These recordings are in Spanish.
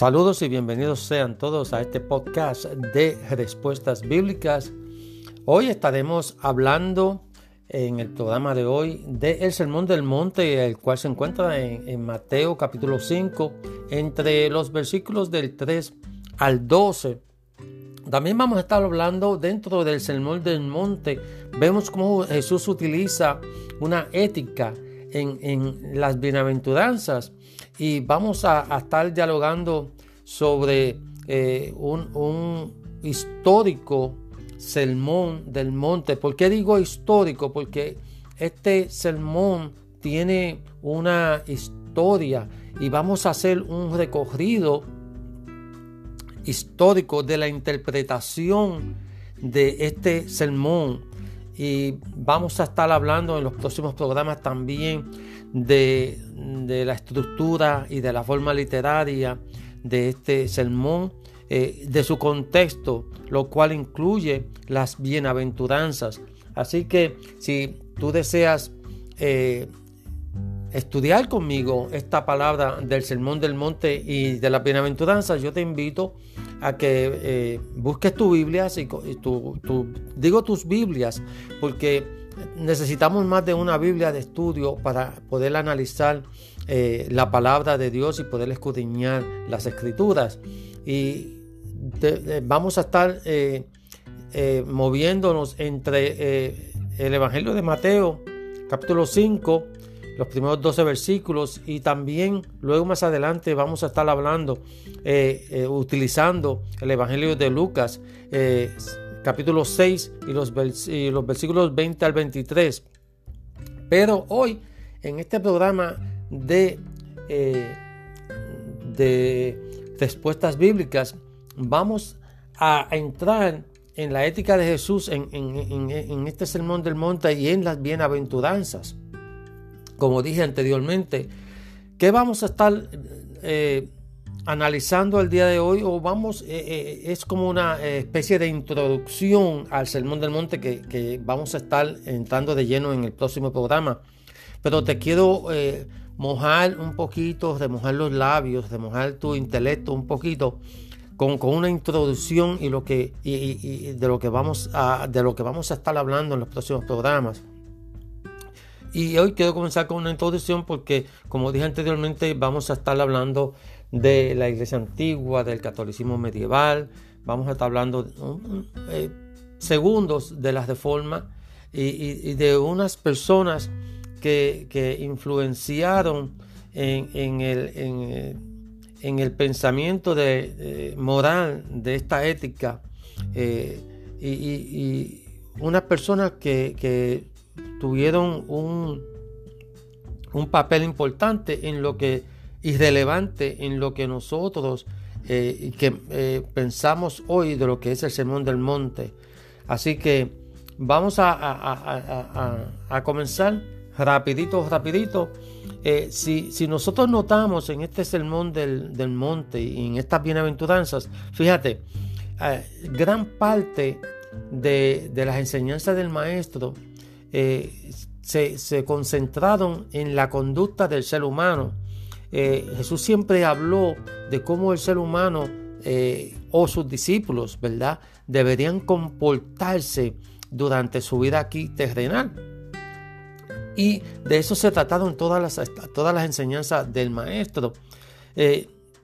Saludos y bienvenidos sean todos a este podcast de respuestas bíblicas. Hoy estaremos hablando en el programa de hoy del Sermón del Monte, el cual se encuentra en, Mateo capítulo 5, entre los versículos del 3 al 12. También vamos a estar hablando dentro del Sermón del Monte. Vemos cómo Jesús utiliza una ética en, en las bienaventuranzas y vamos a, estar dialogando sobre eh, un, un, histórico sermón del monte. ¿Por qué digo histórico? Porque este sermón tiene una historia y vamos a hacer un recorrido histórico de la interpretación de este sermón y vamos a estar hablando en los próximos programas también de, de la estructura y de la forma literaria de este sermón, eh, de su contexto, lo cual incluye las bienaventuranzas. Así que si tú deseas eh, estudiar conmigo esta palabra del sermón del monte y de las bienaventuranzas, yo te invito a que eh, busques tu Biblia, y tu, digo tus Biblias, porque necesitamos más de una Biblia de estudio para poder analizar eh, la palabra de Dios y poder escudriñar las escrituras. Y vamos a estar eh, moviéndonos entre el Evangelio de Mateo, capítulo 5, los primeros 12 versículos y también luego más adelante vamos a estar hablando, eh, eh, utilizando el Evangelio de Lucas, eh, capítulo 6 y los, y los versículos 20 al 23. Pero hoy, en este programa de, de respuestas bíblicas, vamos a entrar en la ética de Jesús en, en, en, este sermón del monte y en las bienaventuranzas como dije anteriormente, ¿qué vamos a estar eh, analizando el día de hoy? O vamos, eh, eh, es como una especie de introducción al Sermón del Monte que, vamos a estar entrando de lleno en el próximo programa. Pero te quiero mojar un poquito, remojar los labios, remojar tu intelecto un poquito. Con, una introducción y lo que de lo que vamos a de lo que vamos a estar hablando en los próximos programas. Y hoy quiero comenzar con una introducción porque, como dije anteriormente, vamos a estar hablando de la iglesia antigua, del catolicismo medieval, vamos a estar hablando eh, segundos de las reformas y, de unas personas que, influenciaron en, el, en, el, pensamiento de, moral de esta ética eh, y, unas personas que tuvieron un, un papel importante en lo que irrelevante en lo que nosotros eh, que eh, pensamos hoy de lo que es el sermón del monte. Así que vamos a, a, comenzar rapidito, rapidito. Eh, si, si, nosotros notamos en este sermón del, del, monte y en estas bienaventuranzas, fíjate, gran parte de, de las enseñanzas del maestro eh, se, concentraron en la conducta del ser humano. Eh, Jesús siempre habló de cómo el ser humano eh, o sus discípulos, ¿verdad? Deberían comportarse durante su vida aquí terrenal. Y de eso se trataron todas las, todas las enseñanzas del maestro.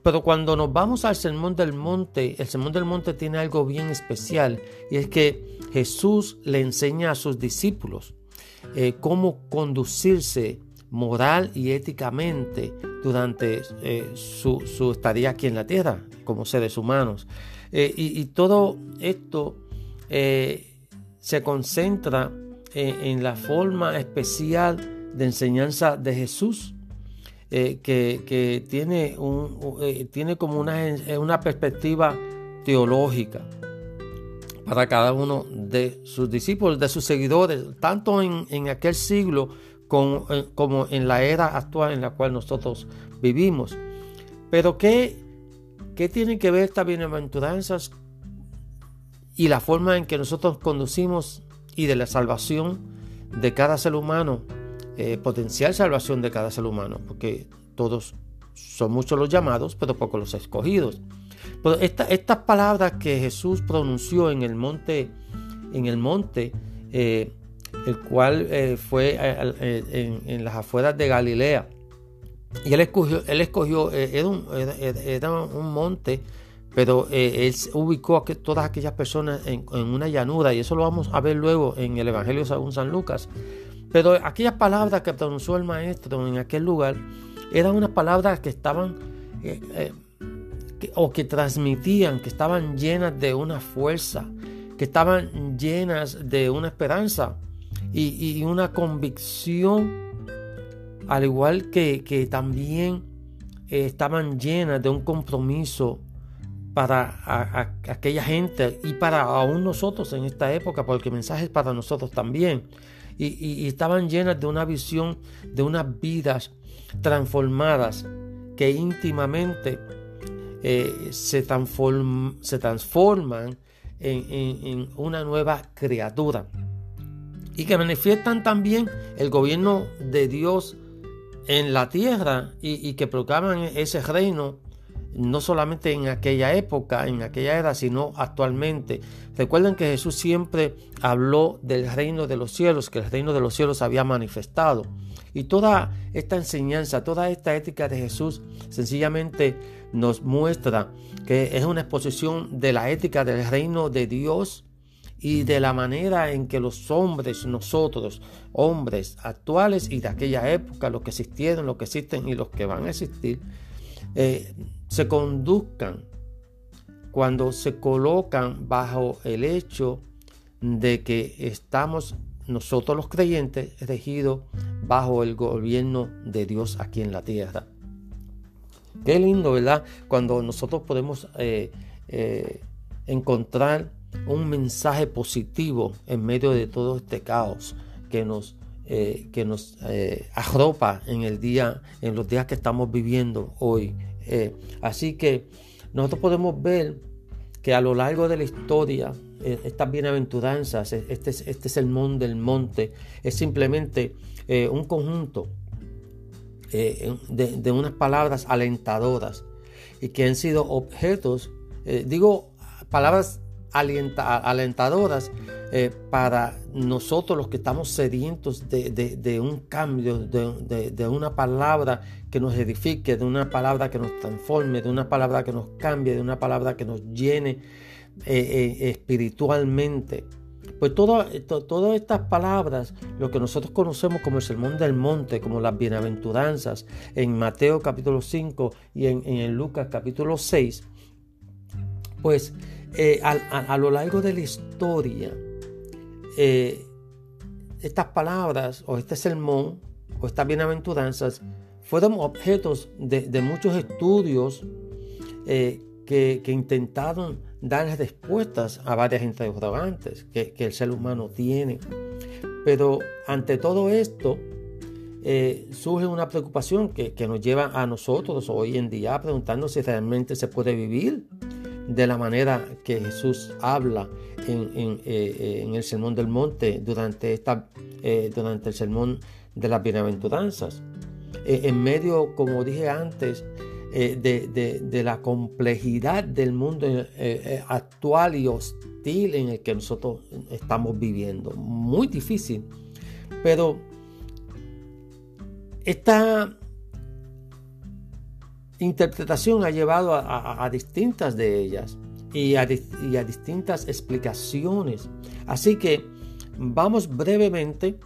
pero cuando nos vamos al Sermón del Monte, el Sermón del Monte tiene algo bien especial y es que Jesús le enseña a sus discípulos eh, cómo conducirse moral y éticamente durante eh, su, estadía aquí en la tierra como seres humanos. Eh, y, todo esto se concentra en, la forma especial de enseñanza de Jesús, que, tiene, un, tiene como una, una perspectiva teológica para cada uno de sus discípulos, de sus seguidores, tanto en, aquel siglo eh, como, en la era actual en la cual nosotros vivimos. Pero ¿qué, qué tienen que ver estas bienaventuranzas y la forma en que nosotros conducimos y de la salvación de cada ser humano, eh, potencial salvación de cada ser humano, porque todos son muchos los llamados, pero pocos los escogidos. Pero estas palabras que Jesús pronunció en el monte, en el monte, eh, el cual eh, fue eh, en, las afueras de Galilea, y él escogió, él escogió era, un, era, un, monte, pero él ubicó a todas aquellas personas en, una llanura, y eso lo vamos a ver luego en el Evangelio según San Lucas. Pero aquellas palabras que pronunció el maestro en aquel lugar eran unas palabras que estaban eh, eh, o que transmitían, que estaban llenas de una fuerza, que estaban llenas de una esperanza y, una convicción, al igual que, también eh, estaban llenas de un compromiso para aquella gente y para aún nosotros en esta época, porque el mensaje es para nosotros también. Y, estaban llenas de una visión de unas vidas transformadas que íntimamente eh, se, se, transforman en, una nueva criatura y que manifiestan también el gobierno de Dios en la tierra y, que proclaman ese reino no solamente en aquella época, en aquella era, sino actualmente. Recuerden que Jesús siempre habló del reino de los cielos, que el reino de los cielos había manifestado. Y toda esta enseñanza, toda esta ética de Jesús sencillamente nos muestra que es una exposición de la ética del reino de Dios y de la manera en que los hombres, nosotros, hombres actuales y de aquella época, los que existieron, los que existen y los que van a existir, eh, se conduzcan cuando se colocan bajo el hecho de que estamos nosotros los creyentes regidos bajo el gobierno de Dios aquí en la tierra. Qué lindo, ¿verdad? Cuando nosotros podemos eh, eh, encontrar un mensaje positivo en medio de todo este caos que nos, eh, que nos arropa en el día, en los días que estamos viviendo hoy. Eh, así que nosotros podemos ver que a lo largo de la historia, eh, estas bienaventuranzas, e, este, este sermón del monte, es simplemente eh, un conjunto de, unas palabras alentadoras y que han sido objetos, digo palabras alentadoras eh, para nosotros los que estamos sedientos de, un cambio, de, una palabra que nos edifique, de una palabra que nos transforme, de una palabra que nos cambie, de una palabra que nos llene eh, eh, espiritualmente. Pues todas estas palabras, lo que nosotros conocemos como el Sermón del Monte, como las bienaventuranzas, en Mateo capítulo 5 y en, en Lucas capítulo 6, pues eh, a, lo largo de la historia, eh, estas palabras o este sermón o estas bienaventuranzas fueron objetos de, muchos estudios eh, que, intentaron dar respuestas a varias interrogantes que, el ser humano tiene. Pero ante todo esto, surge una preocupación que, que, nos lleva a nosotros hoy en día a preguntarnos si realmente se puede vivir de la manera que Jesús habla en, eh, el Sermón del Monte durante, esta, eh, durante el Sermón de las Bienaventuranzas. Eh, en medio, como dije antes, de, la complejidad del mundo actual y hostil en el que nosotros estamos viviendo. Muy difícil. Pero esta interpretación ha llevado a, distintas de ellas y a, distintas explicaciones. Así que vamos brevemente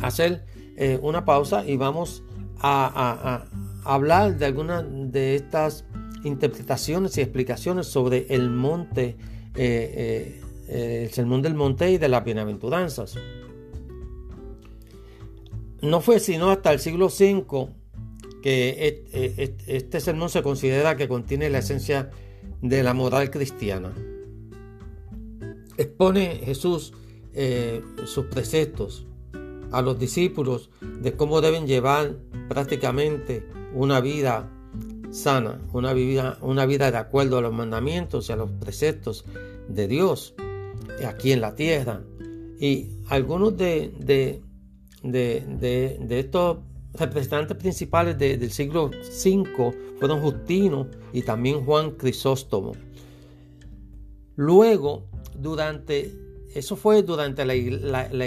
a hacer eh, una pausa y vamos a, hablar de algunas de estas interpretaciones y explicaciones sobre el monte, eh, eh, el sermón del monte y de las bienaventuranzas. No fue sino hasta el siglo V que este sermón se considera que contiene la esencia de la moral cristiana. Expone Jesús eh, sus preceptos a los discípulos de cómo deben llevar prácticamente una vida sana, una vida, una vida de acuerdo a los mandamientos y a los preceptos de Dios aquí en la tierra. Y algunos de, de, de, de estos representantes principales del siglo V fueron Justino y también Juan Crisóstomo. Luego, durante, eso fue durante la,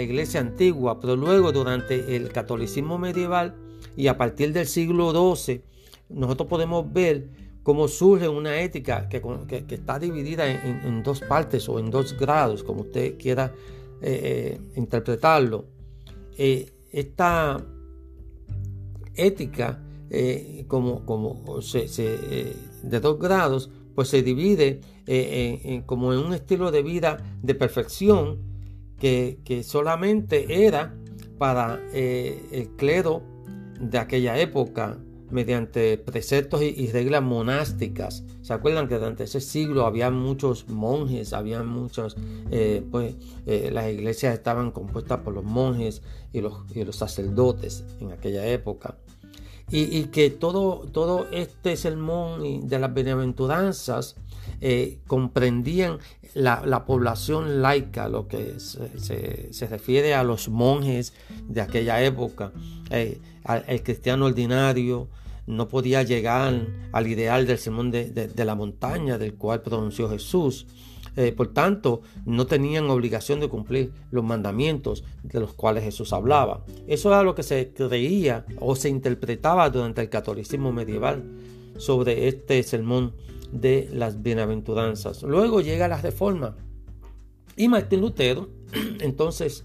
iglesia antigua, pero luego durante el catolicismo medieval y a partir del siglo XII, nosotros podemos ver cómo surge una ética que, está dividida en, dos partes o en dos grados, como usted quiera eh, eh, interpretarlo. Eh, esta ética, como, como de dos grados, pues se divide como en un estilo de vida de perfección que, que solamente era para el clero de aquella época, mediante preceptos y, reglas monásticas. ¿Se acuerdan que durante ese siglo había muchos monjes, había muchos, eh, pues eh, las iglesias estaban compuestas por los monjes y los, los sacerdotes en aquella época? Y, que todo, todo este sermón de las bienaventuranzas eh, comprendían la, población laica, lo que se, refiere a los monjes de aquella época, el cristiano ordinario, no podía llegar al ideal del sermón de, la montaña del cual pronunció Jesús. Eh, por tanto, no tenían obligación de cumplir los mandamientos de los cuales Jesús hablaba. Eso era lo que se creía o se interpretaba durante el catolicismo medieval sobre este sermón de las bienaventuranzas. Luego llega la reforma y Martín Lutero entonces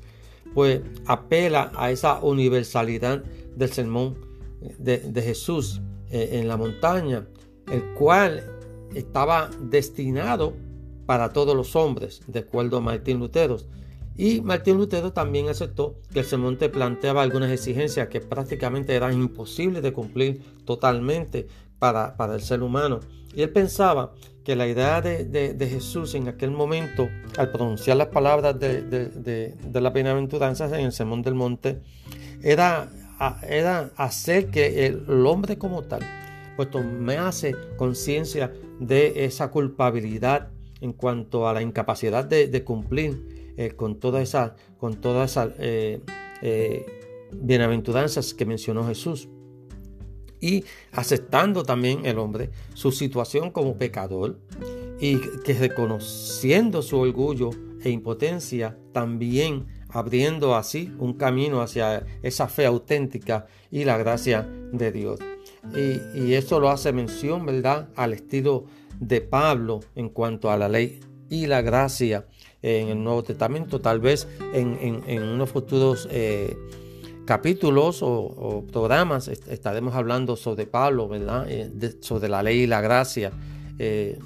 pues apela a esa universalidad del sermón de, Jesús eh, en la montaña, el cual estaba destinado para todos los hombres, de acuerdo a Martín Lutero. Y Martín Lutero también aceptó que el sermón planteaba algunas exigencias que prácticamente eran imposibles de cumplir totalmente para, para el ser humano. Y él pensaba que la idea de, Jesús en aquel momento, al pronunciar las palabras de, de la bienaventuranza en el sermón del monte, era era hacer que el, hombre como tal, pues hace conciencia de esa culpabilidad en cuanto a la incapacidad de, cumplir eh, con todas esas eh, eh, bienaventuranzas que mencionó Jesús y aceptando también el hombre su situación como pecador y que reconociendo su orgullo e impotencia también abriendo así un camino hacia esa fe auténtica y la gracia de Dios. Y, y eso lo hace mención, ¿verdad?, al estilo de Pablo en cuanto a la ley y la gracia en el Nuevo Testamento, tal vez en, unos futuros eh, capítulos o, programas estaremos hablando sobre Pablo, ¿verdad? Eh, sobre la ley y la gracia. Eh,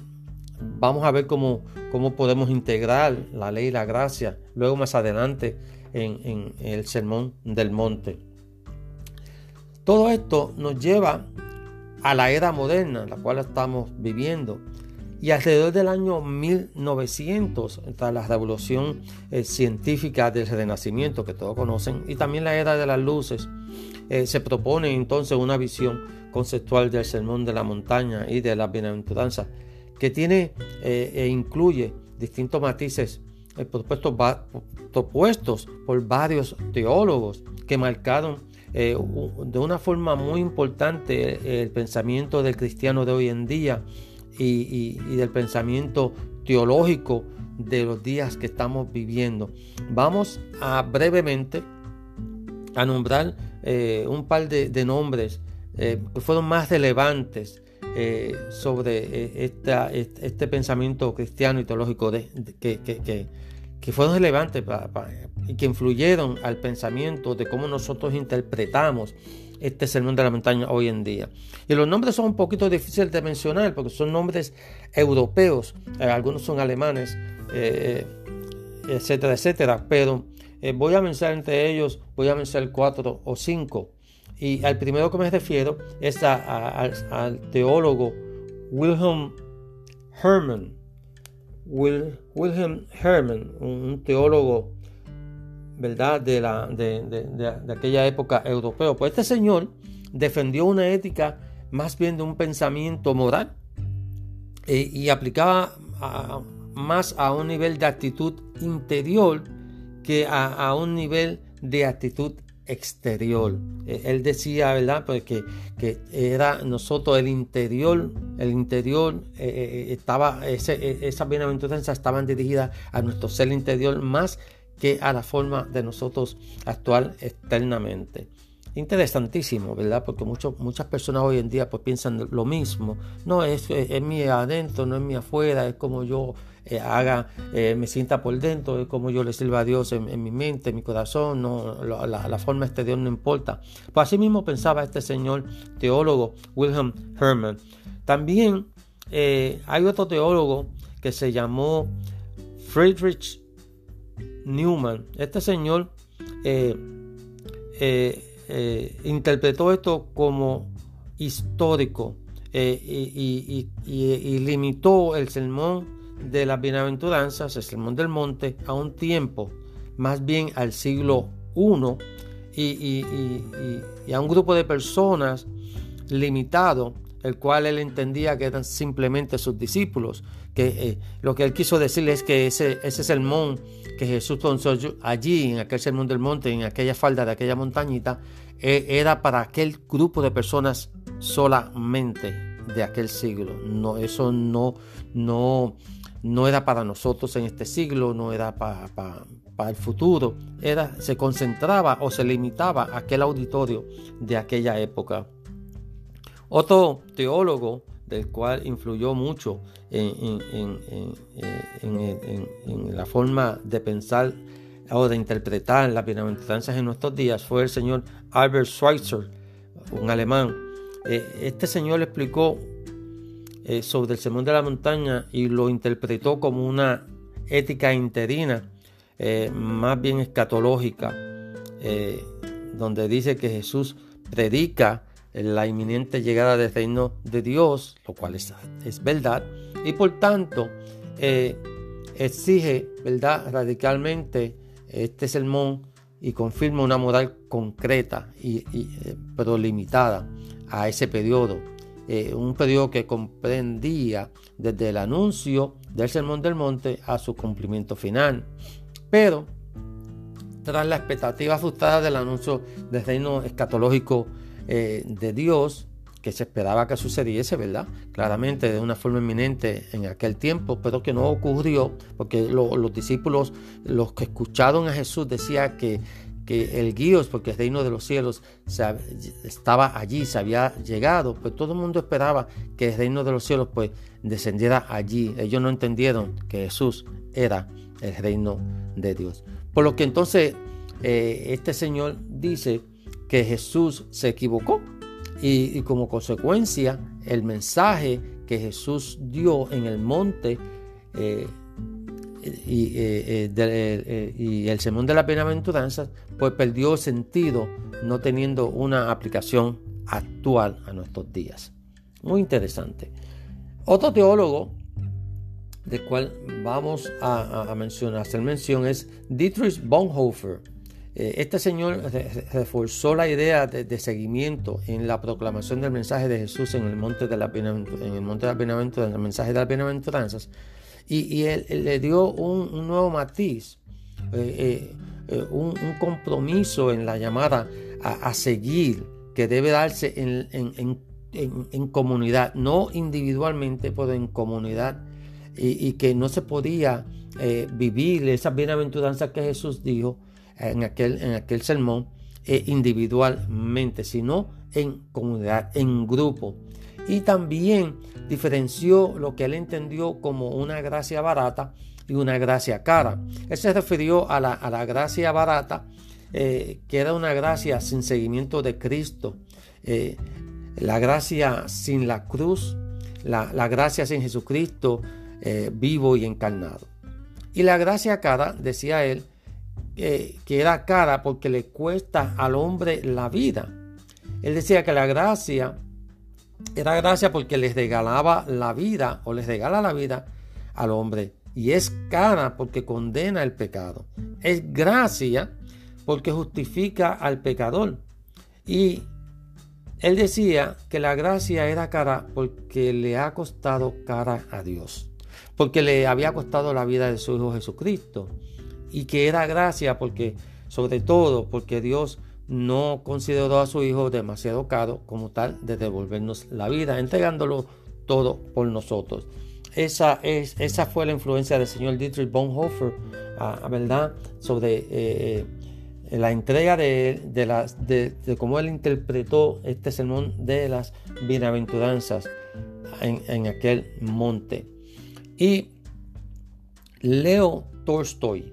vamos a ver cómo, cómo podemos integrar la ley y la gracia luego más adelante en, el sermón del monte. Todo esto nos lleva a la era moderna, la cual estamos viviendo. Y alrededor del año 1900, tras la revolución eh, científica del Renacimiento, que todos conocen, y también la era de las luces, eh, se propone entonces una visión conceptual del sermón de la montaña y de la bienaventuranza que tiene eh, e incluye distintos matices eh, propuestos, por varios teólogos que marcaron eh, de una forma muy importante el pensamiento del cristiano de hoy en día y, del pensamiento teológico de los días que estamos viviendo. Vamos a brevemente a nombrar un par de, nombres que fueron más relevantes eh, sobre eh, este, pensamiento cristiano y teológico de, que, fueron relevantes y que influyeron al pensamiento de cómo nosotros interpretamos este sermón de la montaña hoy en día. Y los nombres son un poquito difíciles de mencionar porque son nombres europeos, eh, algunos son alemanes, etcétera, etcétera, pero voy a mencionar entre ellos, voy a mencionar cuatro o cinco. Y al primero que me refiero es al teólogo Wilhelm Hermann. Wilhelm Hermann, un, teólogo ¿verdad? De, la, de, aquella época europeo. Pues este señor defendió una ética más bien de un pensamiento moral eh, y aplicaba más a un nivel de actitud interior que a, a un nivel de actitud exterior. Eh, él decía, ¿verdad? Pues que, era nosotros el interior, el interior eh, eh, estaba, ese, esas bienaventuranzas estaban dirigidas a nuestro ser interior más que a la forma de nosotros actuar externamente. Interesantísimo, ¿verdad? Porque muchas personas hoy en día pues piensan lo mismo. No, es, es, mi adentro, no es mi afuera, es como yo eh, haga, eh, me sienta por dentro, es como yo le sirva a Dios en, mi mente, en mi corazón, no, la, forma exterior no importa. Pues así mismo pensaba este señor teólogo Wilhelm Hermann. También eh, hay otro teólogo que se llamó Friedrich Newman. Este señor interpretó esto como histórico y, limitó el sermón de las bienaventuranzas, el sermón del monte, a un tiempo, más bien al siglo I y, a un grupo de personas limitado, el cual él entendía que eran simplemente sus discípulos, que eh, lo que él quiso decirles es que ese, ese sermón que Jesús pronunció allí, en aquel sermón del monte, en aquella falda de aquella montañita, e, era para aquel grupo de personas solamente de aquel siglo. No, eso no, no, no era para nosotros en este siglo, no era para, para, el futuro. Era, se concentraba o se limitaba a aquel auditorio de aquella época. Otro teólogo del cual influyó mucho en, la forma de pensar o de interpretar las bienaventuranzas en nuestros días fue el señor Albert Schweitzer, un alemán. Eh, este señor explicó eh, sobre el sermón de la montaña y lo interpretó como una ética interina, eh, más bien escatológica, donde dice que Jesús predica la inminente llegada del reino de Dios, lo cual es, es verdad, y por tanto eh, exige, ¿verdad?, radicalmente este sermón y confirma una moral concreta, y, eh, pero limitada a ese periodo. Eh, un periodo que comprendía desde el anuncio del Sermón del Monte a su cumplimiento final. Pero, tras la expectativa frustrada del anuncio del reino escatológico eh, de Dios que se esperaba que sucediese, ¿verdad? Claramente de una forma inminente en aquel tiempo, pero que no ocurrió, porque los discípulos, los que escucharon a Jesús, decía que, que el guíos, porque el reino de los cielos estaba allí, se había llegado, pues todo el mundo esperaba que el reino de los cielos pues descendiera allí. Ellos no entendieron que Jesús era el reino de Dios. Por lo que entonces eh, este Señor dice que Jesús se equivocó y, como consecuencia el mensaje que Jesús dio en el monte eh, eh, eh, y, el sermón de la bienaventuranzas pues perdió sentido no teniendo una aplicación actual a nuestros días. Muy interesante. Otro teólogo del cual vamos a, a mencionar, hacer mención es Dietrich Bonhoeffer. Eh, este señor reforzó la idea de, seguimiento en la proclamación del mensaje de Jesús en el monte de la bienaventuranza, en el monte de la el mensaje de las bienaventuranzas, y, él, le dio un, nuevo matiz, eh, eh, un, compromiso en la llamada a, seguir que debe darse en, comunidad, no individualmente, pero en comunidad, y, que no se podía vivir esas bienaventuranzas que Jesús dijo en aquel, en aquel sermón eh, individualmente, sino en comunidad, en grupo. Y también diferenció lo que él entendió como una gracia barata y una gracia cara. Él se refirió a la, gracia barata, eh, que era una gracia sin seguimiento de Cristo, eh, la gracia sin la cruz, la, la gracia sin Jesucristo vivo y encarnado. Y la gracia cara, decía él, que era cara porque le cuesta al hombre la vida. Él decía que la gracia era gracia porque les regalaba la vida o les regala la vida al hombre. Y es cara porque condena el pecado. Es gracia porque justifica al pecador. Y él decía que la gracia era cara porque le ha costado cara a Dios. Porque le había costado la vida de su Hijo Jesucristo y que era gracia porque, sobre todo, porque Dios no consideró a su hijo demasiado caro como tal de devolvernos la vida, entregándolo todo por nosotros. Esa, es, esa fue la influencia del señor Dietrich Bonhoeffer, ah, ¿verdad? Sobre eh, eh, la entrega de, de, de, cómo él interpretó este sermón de las bienaventuranzas en, aquel monte. Y Leo Tolstoy,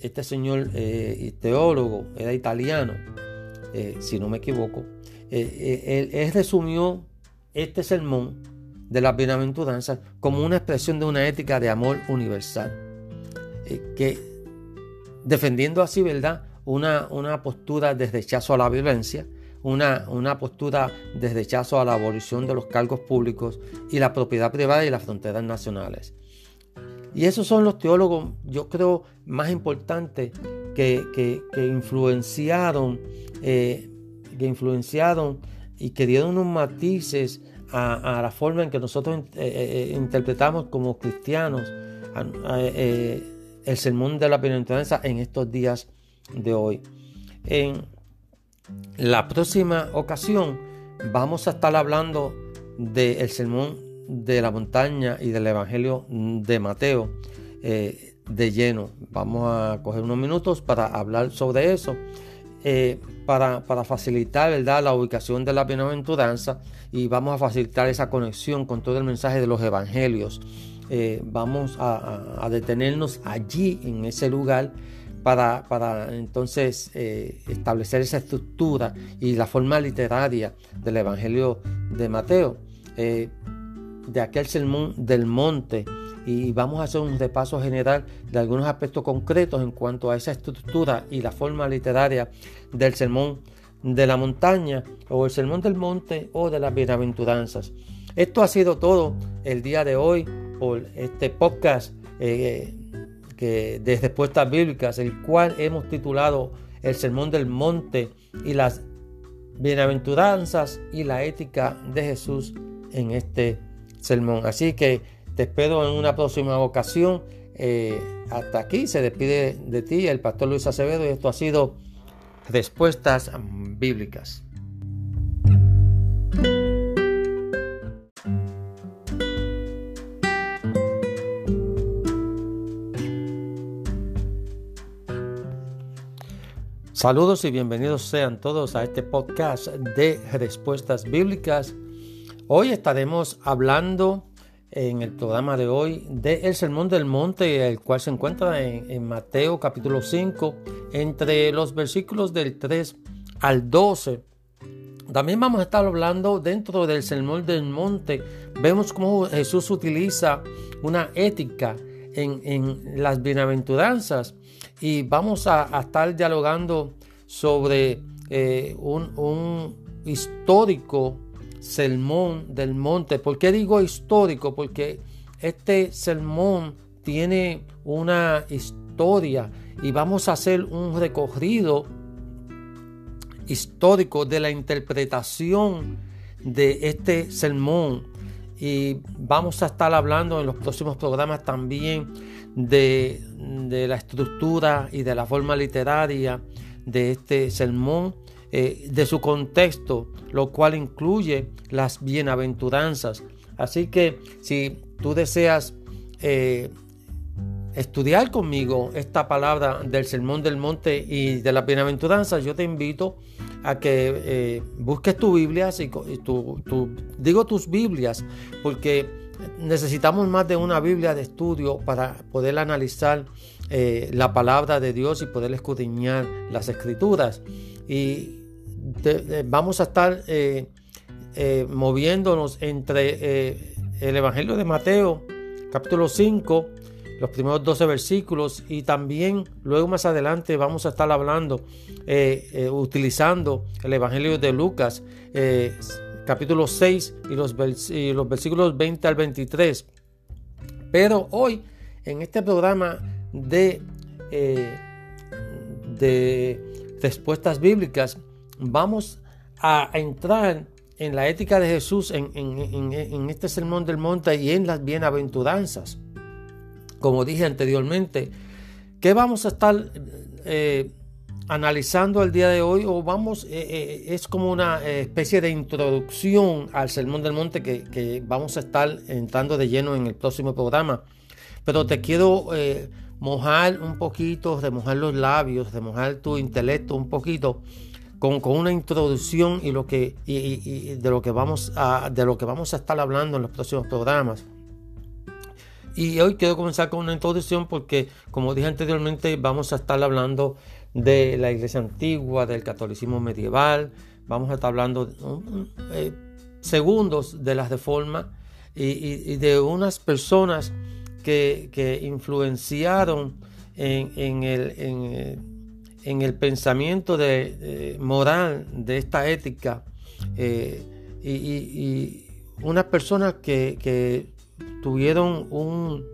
este señor eh, teólogo, era italiano, eh, si no me equivoco, eh, él, resumió este sermón de las bienaventuranzas como una expresión de una ética de amor universal, que defendiendo así, ¿verdad? Una, una postura de rechazo a la violencia, una, una, postura de rechazo a la abolición de los cargos públicos y la propiedad privada y las fronteras nacionales. Y esos son los teólogos, yo creo, más importantes que, que, influenciaron, eh, que influenciaron y que dieron unos matices a, la forma en que nosotros eh, eh, interpretamos como cristianos el sermón de la bienaventuranza en estos días de hoy. En la próxima ocasión vamos a estar hablando del sermón de la montaña y del Evangelio de Mateo eh, de lleno. Vamos a coger unos minutos para hablar sobre eso, eh, para, facilitar ¿verdad? la ubicación de la bienaventuranza y vamos a facilitar esa conexión con todo el mensaje de los Evangelios. Eh, vamos a, detenernos allí, en ese lugar, para, para entonces establecer esa estructura y la forma literaria del Evangelio de Mateo de aquel sermón del monte y vamos a hacer un repaso general de algunos aspectos concretos en cuanto a esa estructura y la forma literaria del sermón de la montaña o el sermón del monte o de las bienaventuranzas. Esto ha sido todo el día de hoy por este podcast eh, que, de respuestas bíblicas, el cual hemos titulado El sermón del monte y las bienaventuranzas y la ética de Jesús en este sermón. Así que te espero en una próxima ocasión. Eh, hasta aquí se despide de ti el pastor Luis Acevedo y esto ha sido Respuestas Bíblicas. Saludos y bienvenidos sean todos a este podcast de Respuestas Bíblicas. Hoy estaremos hablando en el programa de hoy del Sermón del Monte, el cual se encuentra en, Mateo capítulo 5, entre los versículos del 3 al 12. También vamos a estar hablando dentro del Sermón del Monte. Vemos cómo Jesús utiliza una ética en, las bienaventuranzas y vamos a, estar dialogando sobre eh, un, un histórico sermón del monte. ¿Por qué digo histórico? Porque este sermón tiene una historia y vamos a hacer un recorrido histórico de la interpretación de este sermón y vamos a estar hablando en los próximos programas también de, de la estructura y de la forma literaria de este sermón eh, de su contexto, lo cual incluye las bienaventuranzas. Así que si tú deseas eh, estudiar conmigo esta palabra del Sermón del Monte y de las bienaventuranzas, yo te invito a que eh, busques tu Biblia, y digo tus Biblias, porque necesitamos más de una Biblia de estudio para poder analizar la palabra de Dios y poder escudriñar las escrituras. Y vamos a estar eh, eh, moviéndonos entre eh, el Evangelio de Mateo, capítulo 5, los primeros 12 versículos, y también luego más adelante vamos a estar hablando, utilizando el Evangelio de Lucas, capítulo 6 y los, y los versículos 20 al 23. Pero hoy, en este programa de, de respuestas bíblicas, vamos a entrar en la ética de Jesús en, este sermón del monte y en las bienaventuranzas. Como dije anteriormente, que vamos a estar eh, analizando el día de hoy, o vamos, es como una especie de introducción al Sermón del Monte que, que, vamos a estar entrando de lleno en el próximo programa. Pero te quiero mojar un poquito, de mojar los labios, de mojar tu intelecto un poquito con, una introducción y lo que de lo que vamos a de lo que vamos a estar hablando en los próximos programas. Y hoy quiero comenzar con una introducción porque, como dije anteriormente, vamos a estar hablando de la iglesia antigua, del catolicismo medieval, vamos a estar hablando eh, segundos de las reformas y, y de unas personas que, influenciaron en, el, pensamiento de, moral de esta ética eh, y, unas personas que, tuvieron un,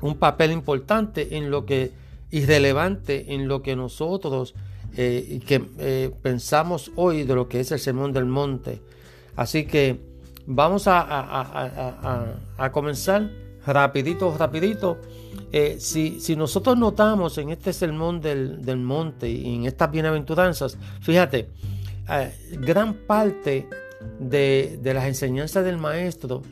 un, papel importante en lo que irrelevante en lo que nosotros eh, que eh, pensamos hoy de lo que es el sermón del monte así que vamos a, a comenzar rapidito, rapidito. Eh, si, nosotros notamos en este sermón del, monte y en estas bienaventuranzas, fíjate, eh, gran parte de, las enseñanzas del maestro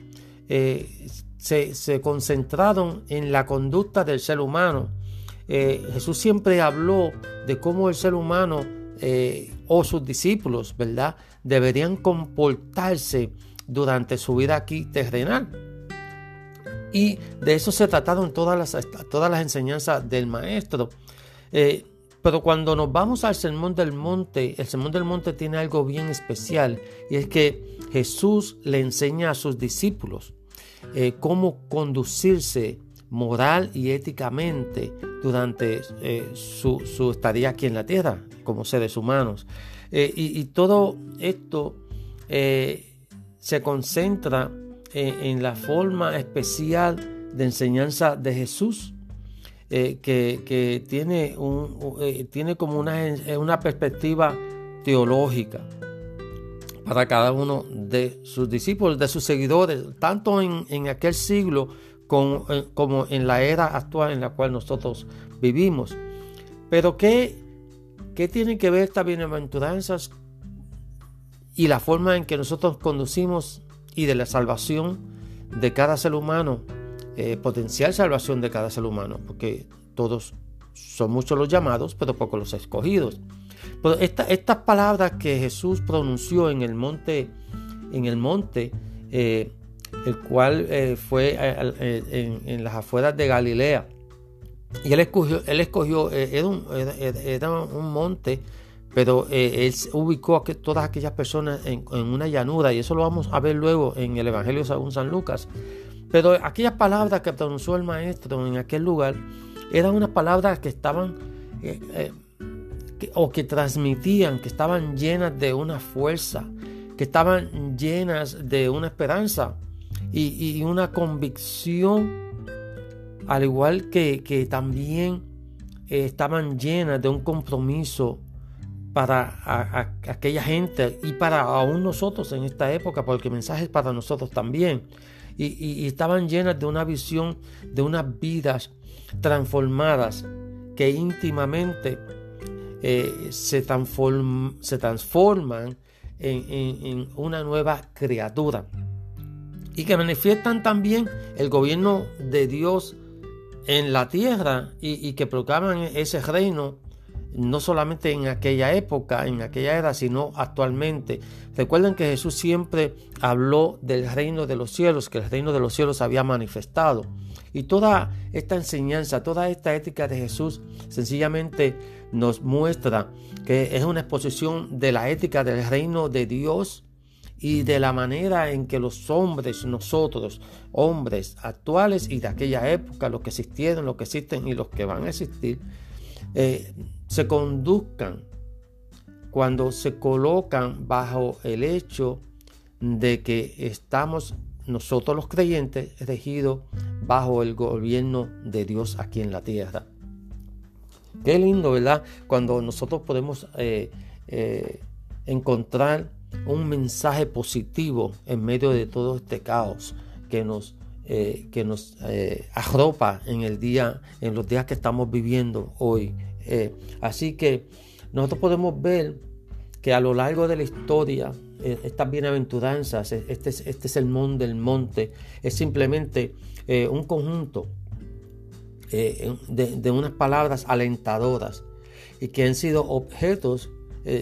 eh, se, concentraron en la conducta del ser humano. Jesús siempre habló de cómo el ser humano o sus discípulos, ¿verdad?, deberían comportarse durante su vida aquí terrenal. Y de eso se trataron todas las, todas las enseñanzas del maestro. Eh, pero cuando nos vamos al Sermón del Monte, el Sermón del Monte tiene algo bien especial y es que Jesús le enseña a sus discípulos eh, cómo conducirse moral y éticamente durante eh, su, estadía aquí en la tierra como seres humanos. y, y, todo esto se concentra en, la forma especial de enseñanza de Jesús, eh, que, tiene, un, eh, tiene como una, eh, una perspectiva teológica para cada uno de sus discípulos, de sus seguidores, tanto en, aquel siglo como, como, en la era actual en la cual nosotros vivimos. Pero ¿qué, qué tiene que ver estas bienaventuranzas y la forma en que nosotros conducimos y de la salvación de cada ser humano, eh, potencial salvación de cada ser humano, porque todos son muchos los llamados, pero pocos los escogidos. Pero estas palabras que Jesús pronunció en el monte, en el monte, eh, el cual eh, fue en, las afueras de Galilea, y él escogió, él escogió era un monte pero eh, él ubicó a todas aquellas personas en, una llanura y eso lo vamos a ver luego en el Evangelio según San Lucas. Pero aquellas palabras que pronunció el maestro en aquel lugar eran unas palabras que estaban eh, eh, o que transmitían, que estaban llenas de una fuerza, que estaban llenas de una esperanza y, una convicción, al igual que, que también estaban llenas de un compromiso para aquella gente y para aún nosotros en esta época, porque el mensaje es para nosotros también. Y, estaban llenas de una visión de unas vidas transformadas que íntimamente eh, se, se, transforman en, una nueva criatura y que manifiestan también el gobierno de Dios en la tierra y, y que proclaman ese reino no solamente en aquella época, en aquella era, sino actualmente. Recuerden que Jesús siempre habló del reino de los cielos, que el reino de los cielos había manifestado. Y toda esta enseñanza, toda esta ética de Jesús sencillamente nos muestra que es una exposición de la ética del reino de Dios y de la manera en que los hombres, nosotros, hombres actuales y de aquella época, los que existieron, los que existen y los que van a existir, eh, se conduzcan cuando se colocan bajo el hecho de que estamos nosotros los creyentes regidos bajo el gobierno de Dios aquí en la tierra. Qué lindo, ¿verdad? Cuando nosotros podemos eh, eh, encontrar un mensaje positivo en medio de todo este caos que nos, que nos arropa en el día, en los días que estamos viviendo hoy Eh, así que nosotros podemos ver que a lo largo de la historia, eh, estas bienaventuranzas, e, este, este sermón del monte, es simplemente eh, un conjunto de, unas palabras alentadoras y que han sido objetos,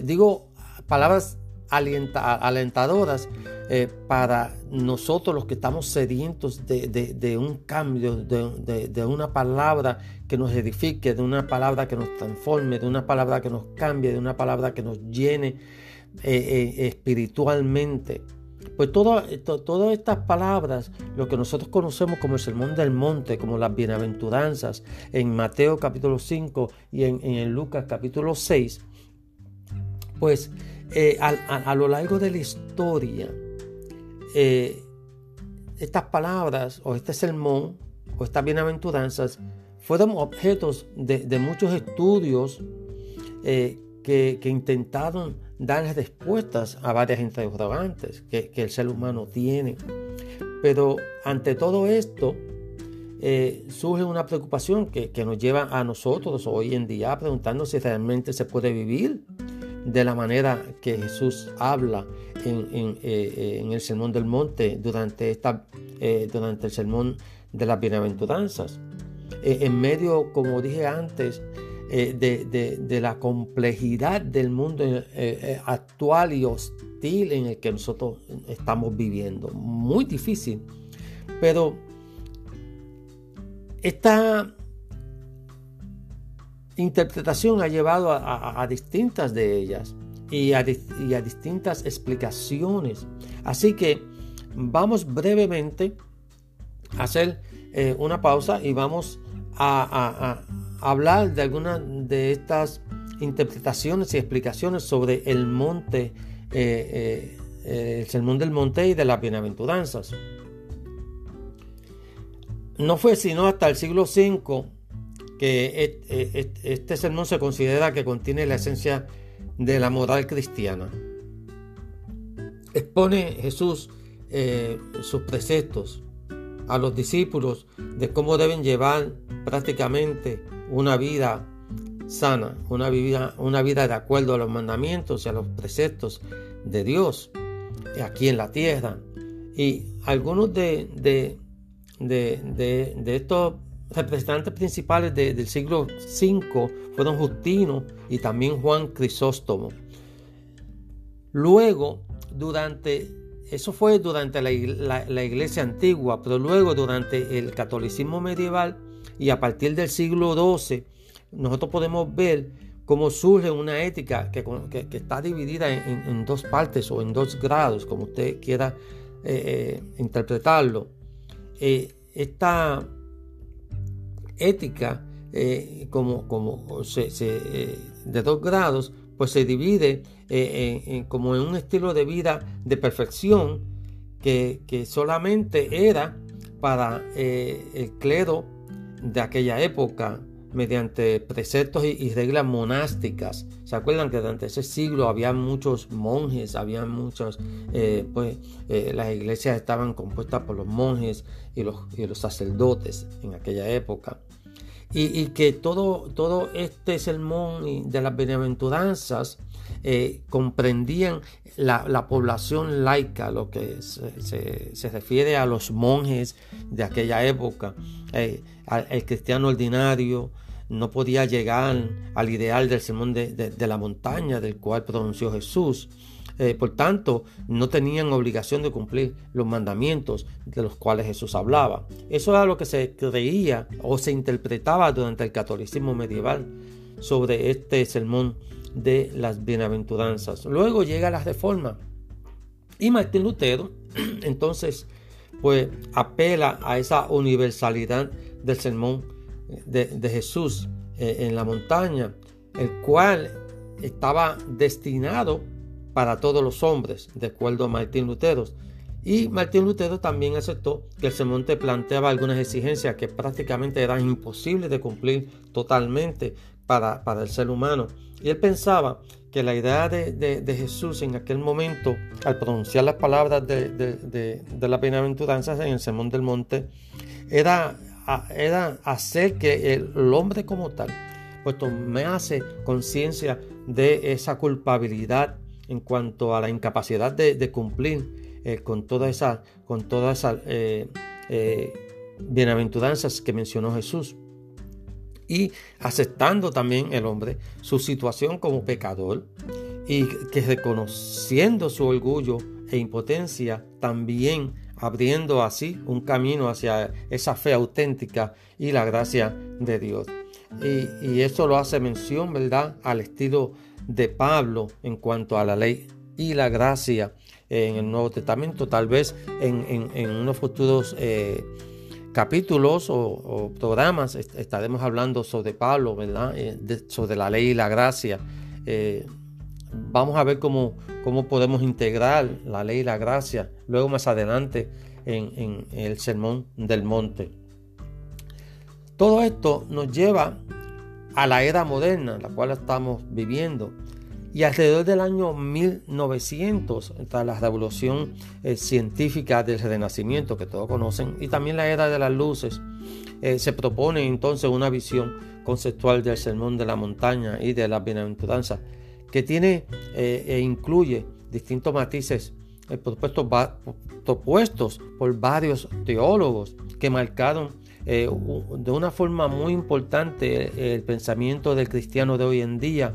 digo palabras alentadoras eh, para nosotros los que estamos sedientos de, un cambio, de, una palabra que nos edifique, de una palabra que nos transforme, de una palabra que nos cambie, de una palabra que nos llene eh, eh, espiritualmente. Pues todas estas palabras, lo que nosotros conocemos como el Sermón del Monte, como las bienaventuranzas, en Mateo capítulo 5 y en, en Lucas capítulo 6, pues eh, a, lo largo de la historia, eh, estas palabras o este sermón o estas bienaventuranzas fueron objetos de, muchos estudios eh, que, intentaron dar respuestas a varias interrogantes que, que el ser humano tiene. Pero ante todo esto, surge una preocupación que, que, nos lleva a nosotros hoy en día a preguntarnos si realmente se puede vivir de la manera que Jesús habla en, eh, el Sermón del Monte durante, esta, eh, durante el Sermón de las Bienaventuranzas. Eh, en medio, como dije antes, de, la complejidad del mundo actual y hostil en el que nosotros estamos viviendo. Muy difícil. Pero esta interpretación ha llevado a, distintas de ellas y a, distintas explicaciones. Así que vamos brevemente a hacer eh, una pausa y vamos a, hablar de algunas de estas interpretaciones y explicaciones sobre el monte, eh, eh, el sermón del monte y de las bienaventuranzas. No fue sino hasta el siglo V que este sermón se considera que contiene la esencia de la moral cristiana. Expone Jesús eh, sus preceptos a los discípulos de cómo deben llevar prácticamente una vida sana, una vida, una vida de acuerdo a los mandamientos y a los preceptos de Dios aquí en la tierra. Y algunos de, de, de, de estos representantes principales del siglo V fueron Justino y también Juan Crisóstomo. Luego, durante, eso fue durante la, iglesia antigua, pero luego durante el catolicismo medieval y a partir del siglo XII, nosotros podemos ver cómo surge una ética que, está dividida en, dos partes o en dos grados, como usted quiera eh, eh, interpretarlo. Eh, esta ética eh, como, como eh, de dos grados, pues se divide eh, como en un estilo de vida de perfección que, solamente era para el clero de aquella época mediante preceptos y, reglas monásticas. ¿Se acuerdan que durante ese siglo había muchos monjes, había muchos, pues las iglesias estaban compuestas por los monjes y los, y los sacerdotes en aquella época? Y, que todo, todo este sermón de las bienaventuranzas eh, comprendían la, población laica, lo que se, refiere a los monjes de aquella época, eh, el cristiano ordinario, no podía llegar al ideal del sermón de, la montaña del cual pronunció Jesús. Eh, por tanto, no tenían obligación de cumplir los mandamientos de los cuales Jesús hablaba. Eso era lo que se creía o se interpretaba durante el catolicismo medieval sobre este sermón de las bienaventuranzas. Luego llega la reforma y Martín Lutero entonces pues apela a esa universalidad del sermón de, Jesús eh, en la montaña, el cual estaba destinado para todos los hombres, de acuerdo a Martín Lutero. Y Martín Lutero también aceptó que el sermón planteaba algunas exigencias que prácticamente eran imposibles de cumplir totalmente para, para el ser humano. Y él pensaba que la idea de, Jesús en aquel momento, al pronunciar las palabras de, de las bienaventuranzas en el Sermón del Monte, era, era hacer que el hombre como tal puesto me hace conciencia de esa culpabilidad en cuanto a la incapacidad de, cumplir eh, con todas esas eh, eh, bienaventuranzas que mencionó Jesús. Y aceptando también el hombre su situación como pecador y que reconociendo su orgullo e impotencia también abriendo así un camino hacia esa fe auténtica y la gracia de Dios. Y, y eso lo hace mención, ¿verdad?, al estilo de Pablo en cuanto a la ley y la gracia en el Nuevo Testamento, tal vez en, unos futuros eh, capítulos o, programas estaremos hablando sobre Pablo, ¿verdad? Eh, sobre la ley y la gracia. Eh, vamos a ver cómo, cómo podemos integrar la ley y la gracia luego más adelante en, en el Sermón del Monte. Todo esto nos lleva a la era moderna, la cual estamos viviendo. Y alrededor del año 1900, está la revolución eh, científica del Renacimiento, que todos conocen, y también la era de las luces, eh, se propone entonces una visión conceptual del sermón de la montaña y de la bienaventuranza, que tiene eh, e incluye distintos matices propuestos, propuestos por varios teólogos que marcaron de una forma muy importante el pensamiento del cristiano de hoy en día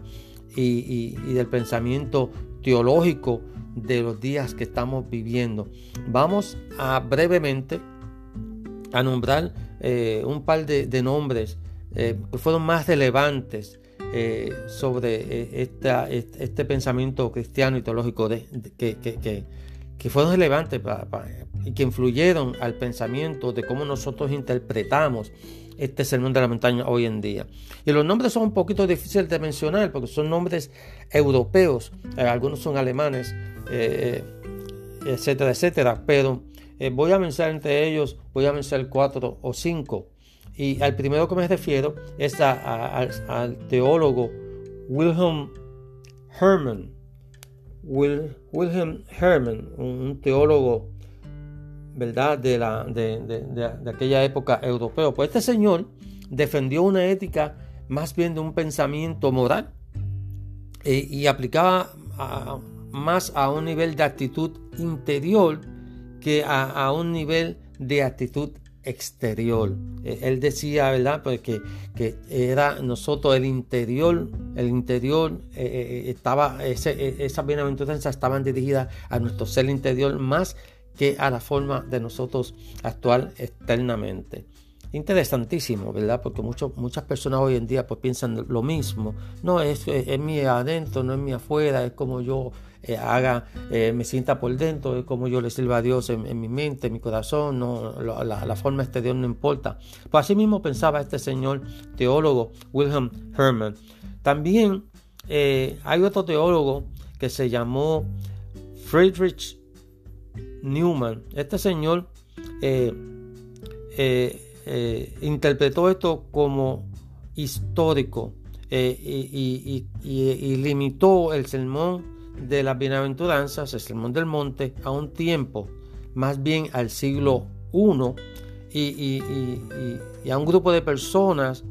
y, del pensamiento teológico de los días que estamos viviendo. Vamos a brevemente a nombrar eh, un par de, nombres eh, que fueron más relevantes eh, sobre esta, este, pensamiento cristiano y teológico de, que, fueron relevantes y que influyeron al pensamiento de cómo nosotros interpretamos este sermón de la montaña hoy en día. Y los nombres son un poquito difíciles de mencionar porque son nombres europeos, eh, algunos son alemanes, eh, etcétera, etcétera, pero eh, voy a mencionar entre ellos, voy a mencionar cuatro o cinco. Y al primero que me refiero es al teólogo Wilhelm Hermann. Wilhelm Hermann, un teólogo ¿verdad? De, la, de, aquella época europeo. Pues este señor defendió una ética más bien de un pensamiento moral eh, y aplicaba más a un nivel de actitud interior que a, un nivel de actitud exterior. Eh, él decía, ¿verdad? Pues que, era nosotros el interior, el interior eh, estaba, ese, esas bienaventuranzas estaban dirigidas a nuestro ser interior más que a la forma de nosotros actuar externamente. Interesantísimo, ¿verdad? Porque muchas personas hoy en día pues piensan lo mismo. No, es, es, mi adentro, no es mi afuera, es como yo eh, haga, eh, me sienta por dentro, es como yo le sirva a Dios en, mi mente, en mi corazón, no, la, forma exterior no importa. Pues así mismo pensaba este señor teólogo Wilhelm Hermann. También eh, hay otro teólogo que se llamó Friedrich Newman. Este señor interpretó esto como histórico y, limitó el sermón de las bienaventuranzas, el sermón del monte, a un tiempo, más bien al siglo I y, a un grupo de personas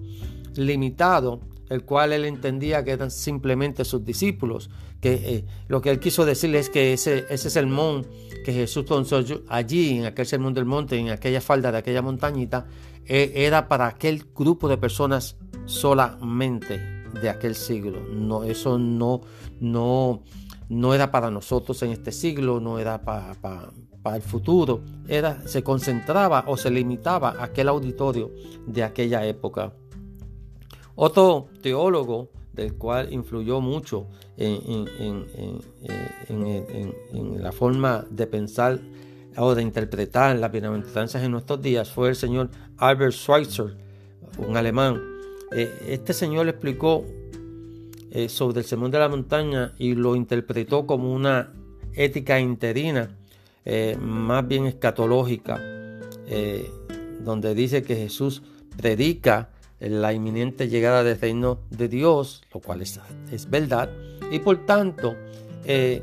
limitado, el cual él entendía que eran simplemente sus discípulos, que lo que él quiso decirles es que ese, ese sermón que Jesús pronunció allí, en aquel sermón del monte, en aquella falda de aquella montañita, eh, era para aquel grupo de personas solamente de aquel siglo. No, eso no, no, no era para nosotros en este siglo, no era para, para, el futuro. Era, se concentraba o se limitaba a aquel auditorio de aquella época. Otro teólogo del cual influyó mucho en, la forma de pensar o de interpretar las bienaventuranzas en nuestros días, fue el señor Albert Schweitzer, un alemán. Eh, este señor explicó eh, sobre el sermón de la montaña y lo interpretó como una ética interina, eh, más bien escatológica, donde dice que Jesús predica la inminente llegada del reino de Dios, lo cual es, es verdad, y por tanto eh,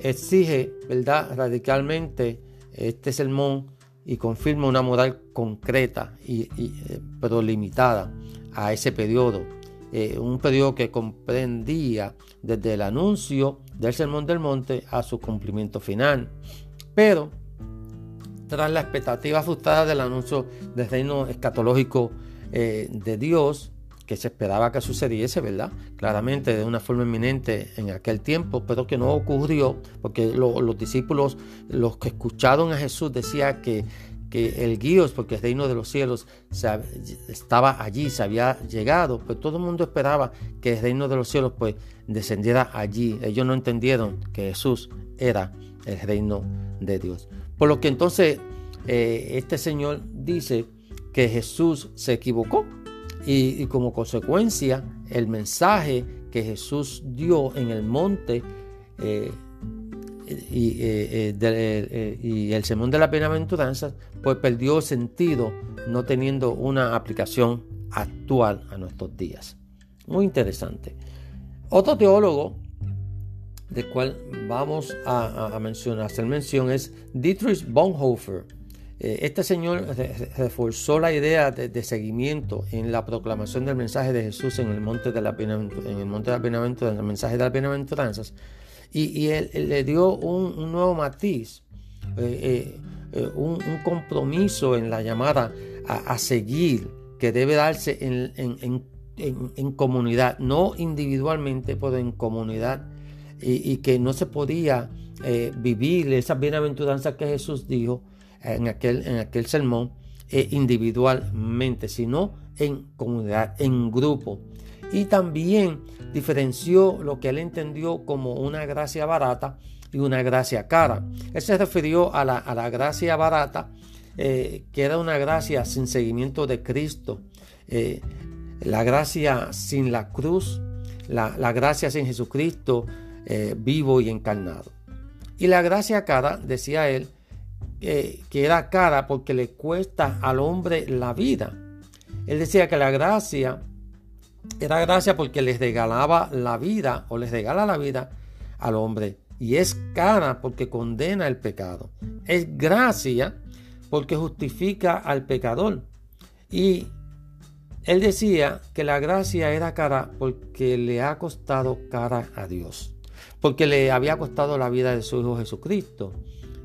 exige, ¿verdad?, radicalmente este sermón y confirma una moral concreta, y, eh, pero limitada a ese periodo. Eh, un periodo que comprendía desde el anuncio del Sermón del Monte a su cumplimiento final. Pero, tras la expectativa frustrada del anuncio del reino escatológico eh, de Dios, que se esperaba que sucediese, ¿verdad? Claramente de una forma inminente en aquel tiempo, pero que no ocurrió, porque los discípulos, los que escucharon a Jesús, decía que, que el guíos, porque el reino de los cielos estaba allí, se había llegado, pues todo el mundo esperaba que el reino de los cielos pues descendiera allí. Ellos no entendieron que Jesús era el reino de Dios. Por lo que entonces eh, este Señor dice que Jesús se equivocó y, como consecuencia, el mensaje que Jesús dio en el monte eh, eh, eh, y, el sermón de la bienaventuranzas, pues perdió sentido no teniendo una aplicación actual a nuestros días. Muy interesante. Otro teólogo del cual vamos a, a mencionar, hacer mención es Dietrich Bonhoeffer. Eh, este señor reforzó la idea de, seguimiento en la proclamación del mensaje de Jesús en el monte de la en el monte de la bienaventuranza, el mensaje de las bienaventuranzas, y, él, le dio un, nuevo matiz, eh, eh, un, compromiso en la llamada a, seguir que debe darse en, comunidad, no individualmente, pero en comunidad, y, que no se podía vivir esas bienaventuranzas que Jesús dijo en aquel, en aquel sermón eh, individualmente, sino en comunidad, en grupo. Y también diferenció lo que él entendió como una gracia barata y una gracia cara. Él se refirió a la, gracia barata, eh, que era una gracia sin seguimiento de Cristo, eh, la gracia sin la cruz, la, la gracia sin Jesucristo vivo y encarnado. Y la gracia cara, decía él, que era cara porque le cuesta al hombre la vida. Él decía que la gracia era gracia porque les regalaba la vida o les regala la vida al hombre. Y es cara porque condena el pecado. Es gracia porque justifica al pecador. Y él decía que la gracia era cara porque le ha costado cara a Dios. Porque le había costado la vida de su Hijo Jesucristo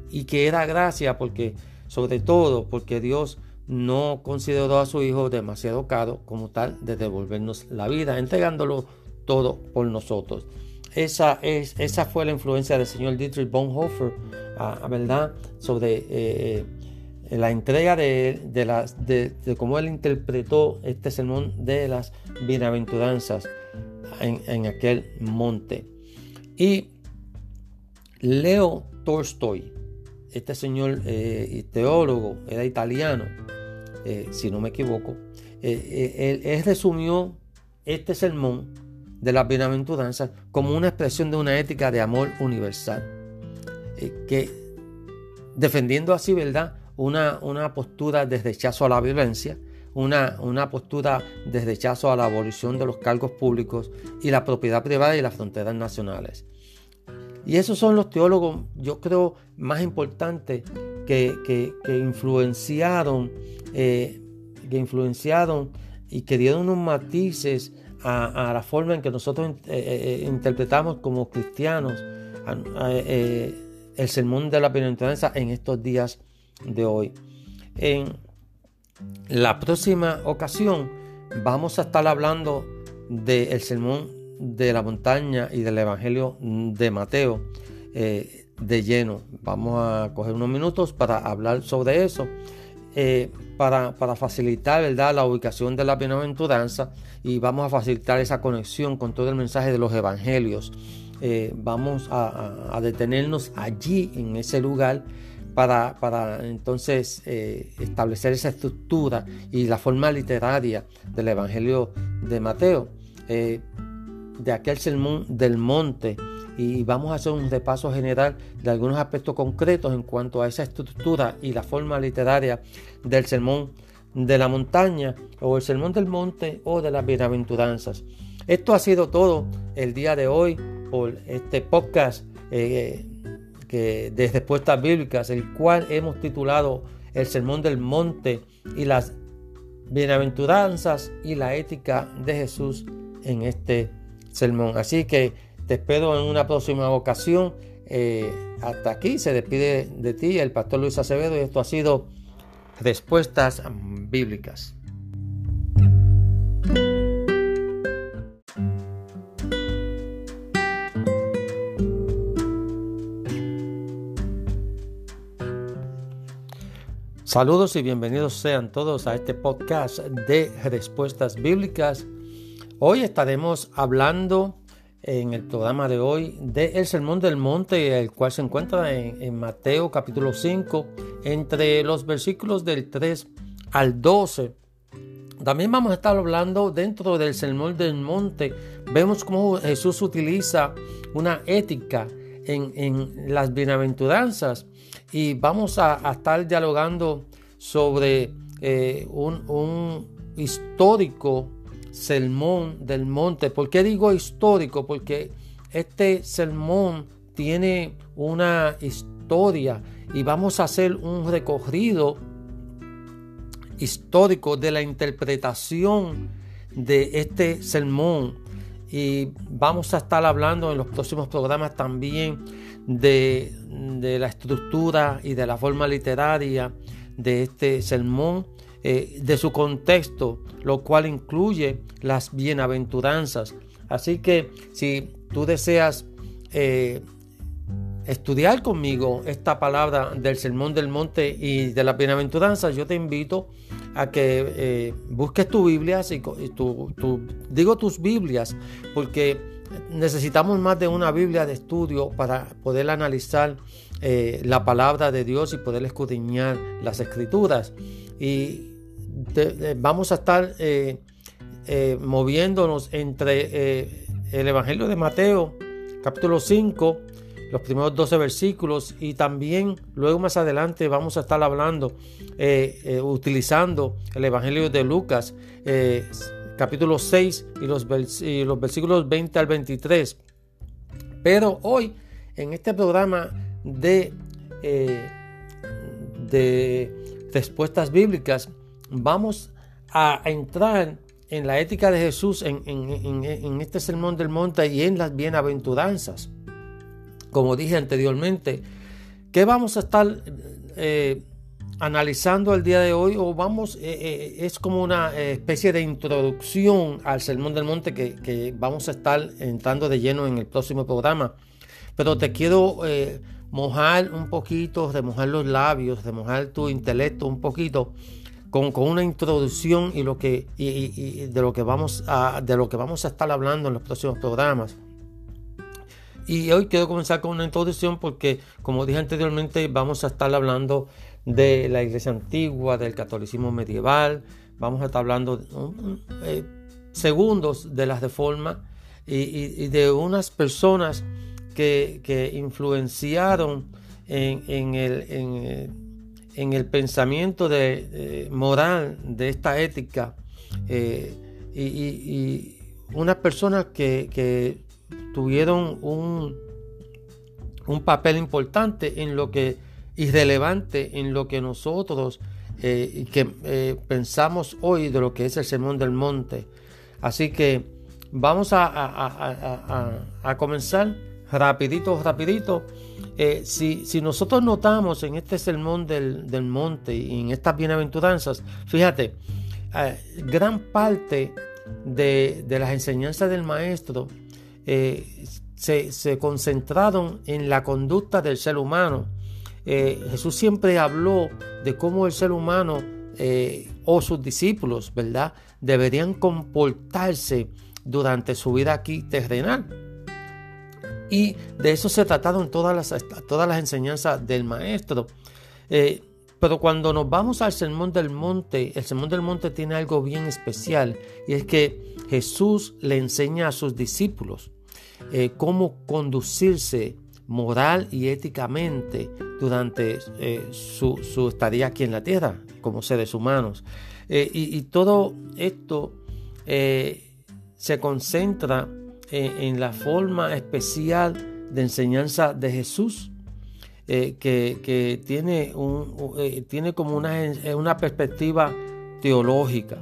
y que era gracia porque, sobre todo, porque Dios no consideró a su Hijo demasiado caro como tal de devolvernos la vida, entregándolo todo por nosotros. Esa, es, esa fue la influencia del señor Dietrich Bonhoeffer, a, ¿verdad? Sobre eh, la entrega de, de, de, cómo él interpretó este sermón de las bienaventuranzas en, en aquel monte. Y Leo Tolstoy, este señor eh, teólogo era italiano, eh, si no me equivoco, eh, él, resumió este sermón de las bienaventuranzas como una expresión de una ética de amor universal, que defendiendo así, ¿verdad? Una, una, postura de rechazo a la violencia, una, una postura de rechazo a la abolición de los cargos públicos y la propiedad privada y las fronteras nacionales. Y esos son los teólogos, yo creo, más importantes que, influenciaron, eh, que influenciaron y que dieron unos matices a, la forma en que nosotros eh, eh, interpretamos como cristianos el sermón de la bienaventuranza en estos días de hoy. En la próxima ocasión vamos a estar hablando del sermón de la montaña y del Evangelio de Mateo de lleno. Vamos a coger unos minutos para hablar sobre eso, eh, para, facilitar la ubicación de la bienaventuranza y vamos a facilitar esa conexión con todo el mensaje de los Evangelios. Eh, vamos a, detenernos allí, en ese lugar, para, para entonces establecer esa estructura y la forma literaria del Evangelio de Mateo de aquel sermón del monte y vamos a hacer un repaso general de algunos aspectos concretos en cuanto a esa estructura y la forma literaria del sermón de la montaña o el sermón del monte o de las bienaventuranzas. Esto ha sido todo el día de hoy por este podcast eh, que de respuestas bíblicas, el cual hemos titulado El sermón del monte y las bienaventuranzas y la ética de Jesús en este sermón. Así que te espero en una próxima ocasión. Eh, hasta aquí se despide de ti el pastor Luis Acevedo y esto ha sido Respuestas Bíblicas. Saludos y bienvenidos sean todos a este podcast de respuestas bíblicas. Hoy estaremos hablando en el programa de hoy del Sermón del Monte, el cual se encuentra en, Mateo capítulo 5, entre los versículos del 3 al 12. También vamos a estar hablando dentro del Sermón del Monte. Vemos cómo Jesús utiliza una ética en, las bienaventuranzas y vamos a, estar dialogando sobre eh, un, histórico sermón del monte. ¿Por qué digo histórico? Porque este sermón tiene una historia y vamos a hacer un recorrido histórico de la interpretación de este sermón y vamos a estar hablando en los próximos programas también de, la estructura y de la forma literaria de este sermón, eh, de su contexto, lo cual incluye las bienaventuranzas. Así que si tú deseas eh, estudiar conmigo esta palabra del sermón del monte y de las bienaventuranzas, yo te invito a que eh, busques tu Biblia, y tu, digo tus Biblias, porque necesitamos más de una Biblia de estudio para poder analizar eh, la palabra de Dios y poder escudriñar las escrituras. Y vamos a estar eh, moviéndonos entre el Evangelio de Mateo, capítulo 5, los primeros 12 versículos y también luego más adelante vamos a estar hablando, eh, eh, utilizando el Evangelio de Lucas, eh, capítulo 6 y los, los versículos 20 al 23. Pero hoy, en este programa de, de respuestas bíblicas, vamos a entrar en la ética de Jesús en, en este sermón del monte y en las bienaventuranzas como dije anteriormente, ¿qué vamos a estar eh, analizando el día de hoy? O vamos, eh, eh, es como una especie de introducción al Sermón del Monte que, vamos a estar entrando de lleno en el próximo programa. Pero te quiero mojar un poquito, remojar los labios, remojar tu intelecto un poquito. Con, una introducción y lo que de lo que vamos a de lo que vamos a estar hablando en los próximos programas. Y hoy quiero comenzar con una introducción porque, como dije anteriormente, vamos a estar hablando de la iglesia antigua, del catolicismo medieval, vamos a estar hablando eh, segundos de las reformas y, de unas personas que, influenciaron en, el, pensamiento de, moral de esta ética eh, y, unas personas que tuvieron un, un papel importante en lo que irrelevante en lo que nosotros eh, que eh, pensamos hoy de lo que es el sermón del monte. Así que vamos a, a, comenzar rapidito, rapidito. Eh, si, si, nosotros notamos en este sermón del, del monte y en estas bienaventuranzas, fíjate, gran parte de, de las enseñanzas del maestro eh, se, concentraron en la conducta del ser humano. Eh, Jesús siempre habló de cómo el ser humano eh, o sus discípulos, ¿verdad? Deberían comportarse durante su vida aquí terrenal. Y de eso se trataron todas las, todas las enseñanzas del maestro. pero cuando nos vamos al Sermón del Monte, el Sermón del Monte tiene algo bien especial y es que Jesús le enseña a sus discípulos eh, cómo conducirse moral y éticamente durante eh, su, estadía aquí en la tierra como seres humanos. Eh, y, todo esto se concentra en, la forma especial de enseñanza de Jesús. que, tiene, un, tiene como una, una perspectiva teológica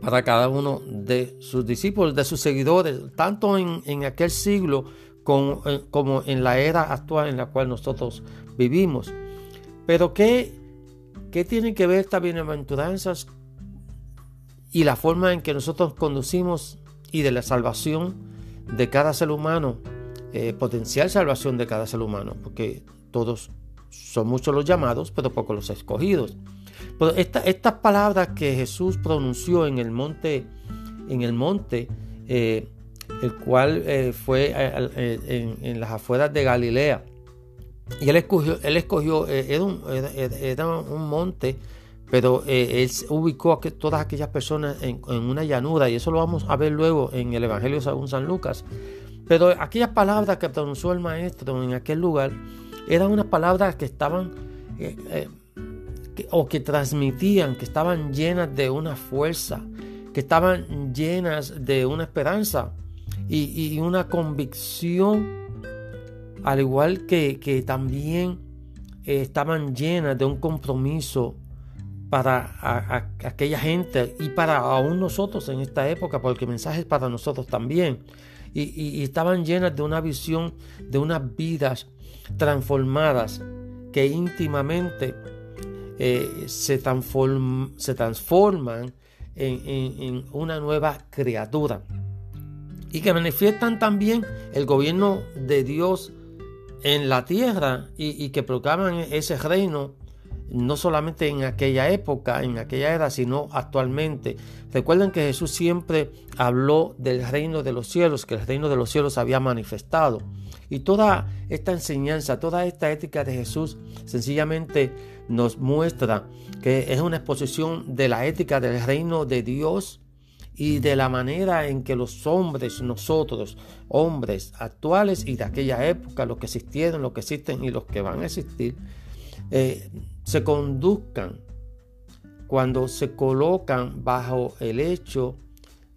para cada uno de sus discípulos, de sus seguidores, tanto en, aquel siglo como, eh, como, en la era actual en la cual nosotros vivimos. Pero ¿qué, qué tienen que ver estas bienaventuranzas y la forma en que nosotros conducimos y de la salvación de cada ser humano, eh, potencial salvación de cada ser humano, porque todos son muchos los llamados, pero pocos los escogidos. Pero estas palabras que Jesús pronunció en el monte, en el monte, eh, el cual eh, fue en, las afueras de Galilea, y él escogió, él escogió era, un, monte pero eh, él ubicó a todas aquellas personas en, una llanura y eso lo vamos a ver luego en el Evangelio según San Lucas. Pero aquellas palabras que pronunció el maestro en aquel lugar eran unas palabras que estaban eh, eh, o que transmitían, que estaban llenas de una fuerza, que estaban llenas de una esperanza y, una convicción, al igual que, que también estaban llenas de un compromiso para aquella gente y para aún nosotros en esta época, porque el mensaje es para nosotros también. Y, estaban llenas de una visión de unas vidas transformadas que íntimamente eh, se, transforman en, una nueva criatura y que manifiestan también el gobierno de Dios en la tierra y, y que proclaman ese reino no solamente en aquella época, en aquella era, sino actualmente. Recuerden que Jesús siempre habló del reino de los cielos, que el reino de los cielos había manifestado. Y toda esta enseñanza, toda esta ética de Jesús sencillamente nos muestra que es una exposición de la ética del reino de Dios y de la manera en que los hombres, nosotros, hombres actuales y de aquella época, los que existieron, los que existen y los que van a existir, eh, se conduzcan cuando se colocan bajo el hecho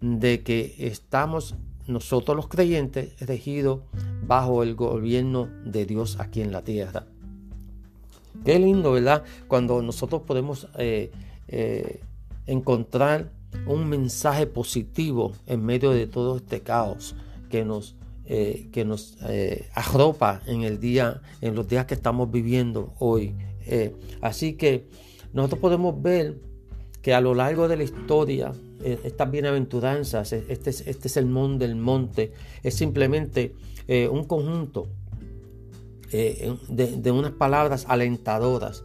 de que estamos nosotros los creyentes regidos bajo el gobierno de Dios aquí en la tierra. Qué lindo, ¿verdad? Cuando nosotros podemos eh, eh, encontrar un mensaje positivo en medio de todo este caos que nos, eh, que nos arropa en el día, en los días que estamos viviendo hoy eh, así que nosotros podemos ver que a lo largo de la historia, eh, estas bienaventuranzas, este, este sermón del monte, es simplemente eh, un conjunto de, unas palabras alentadoras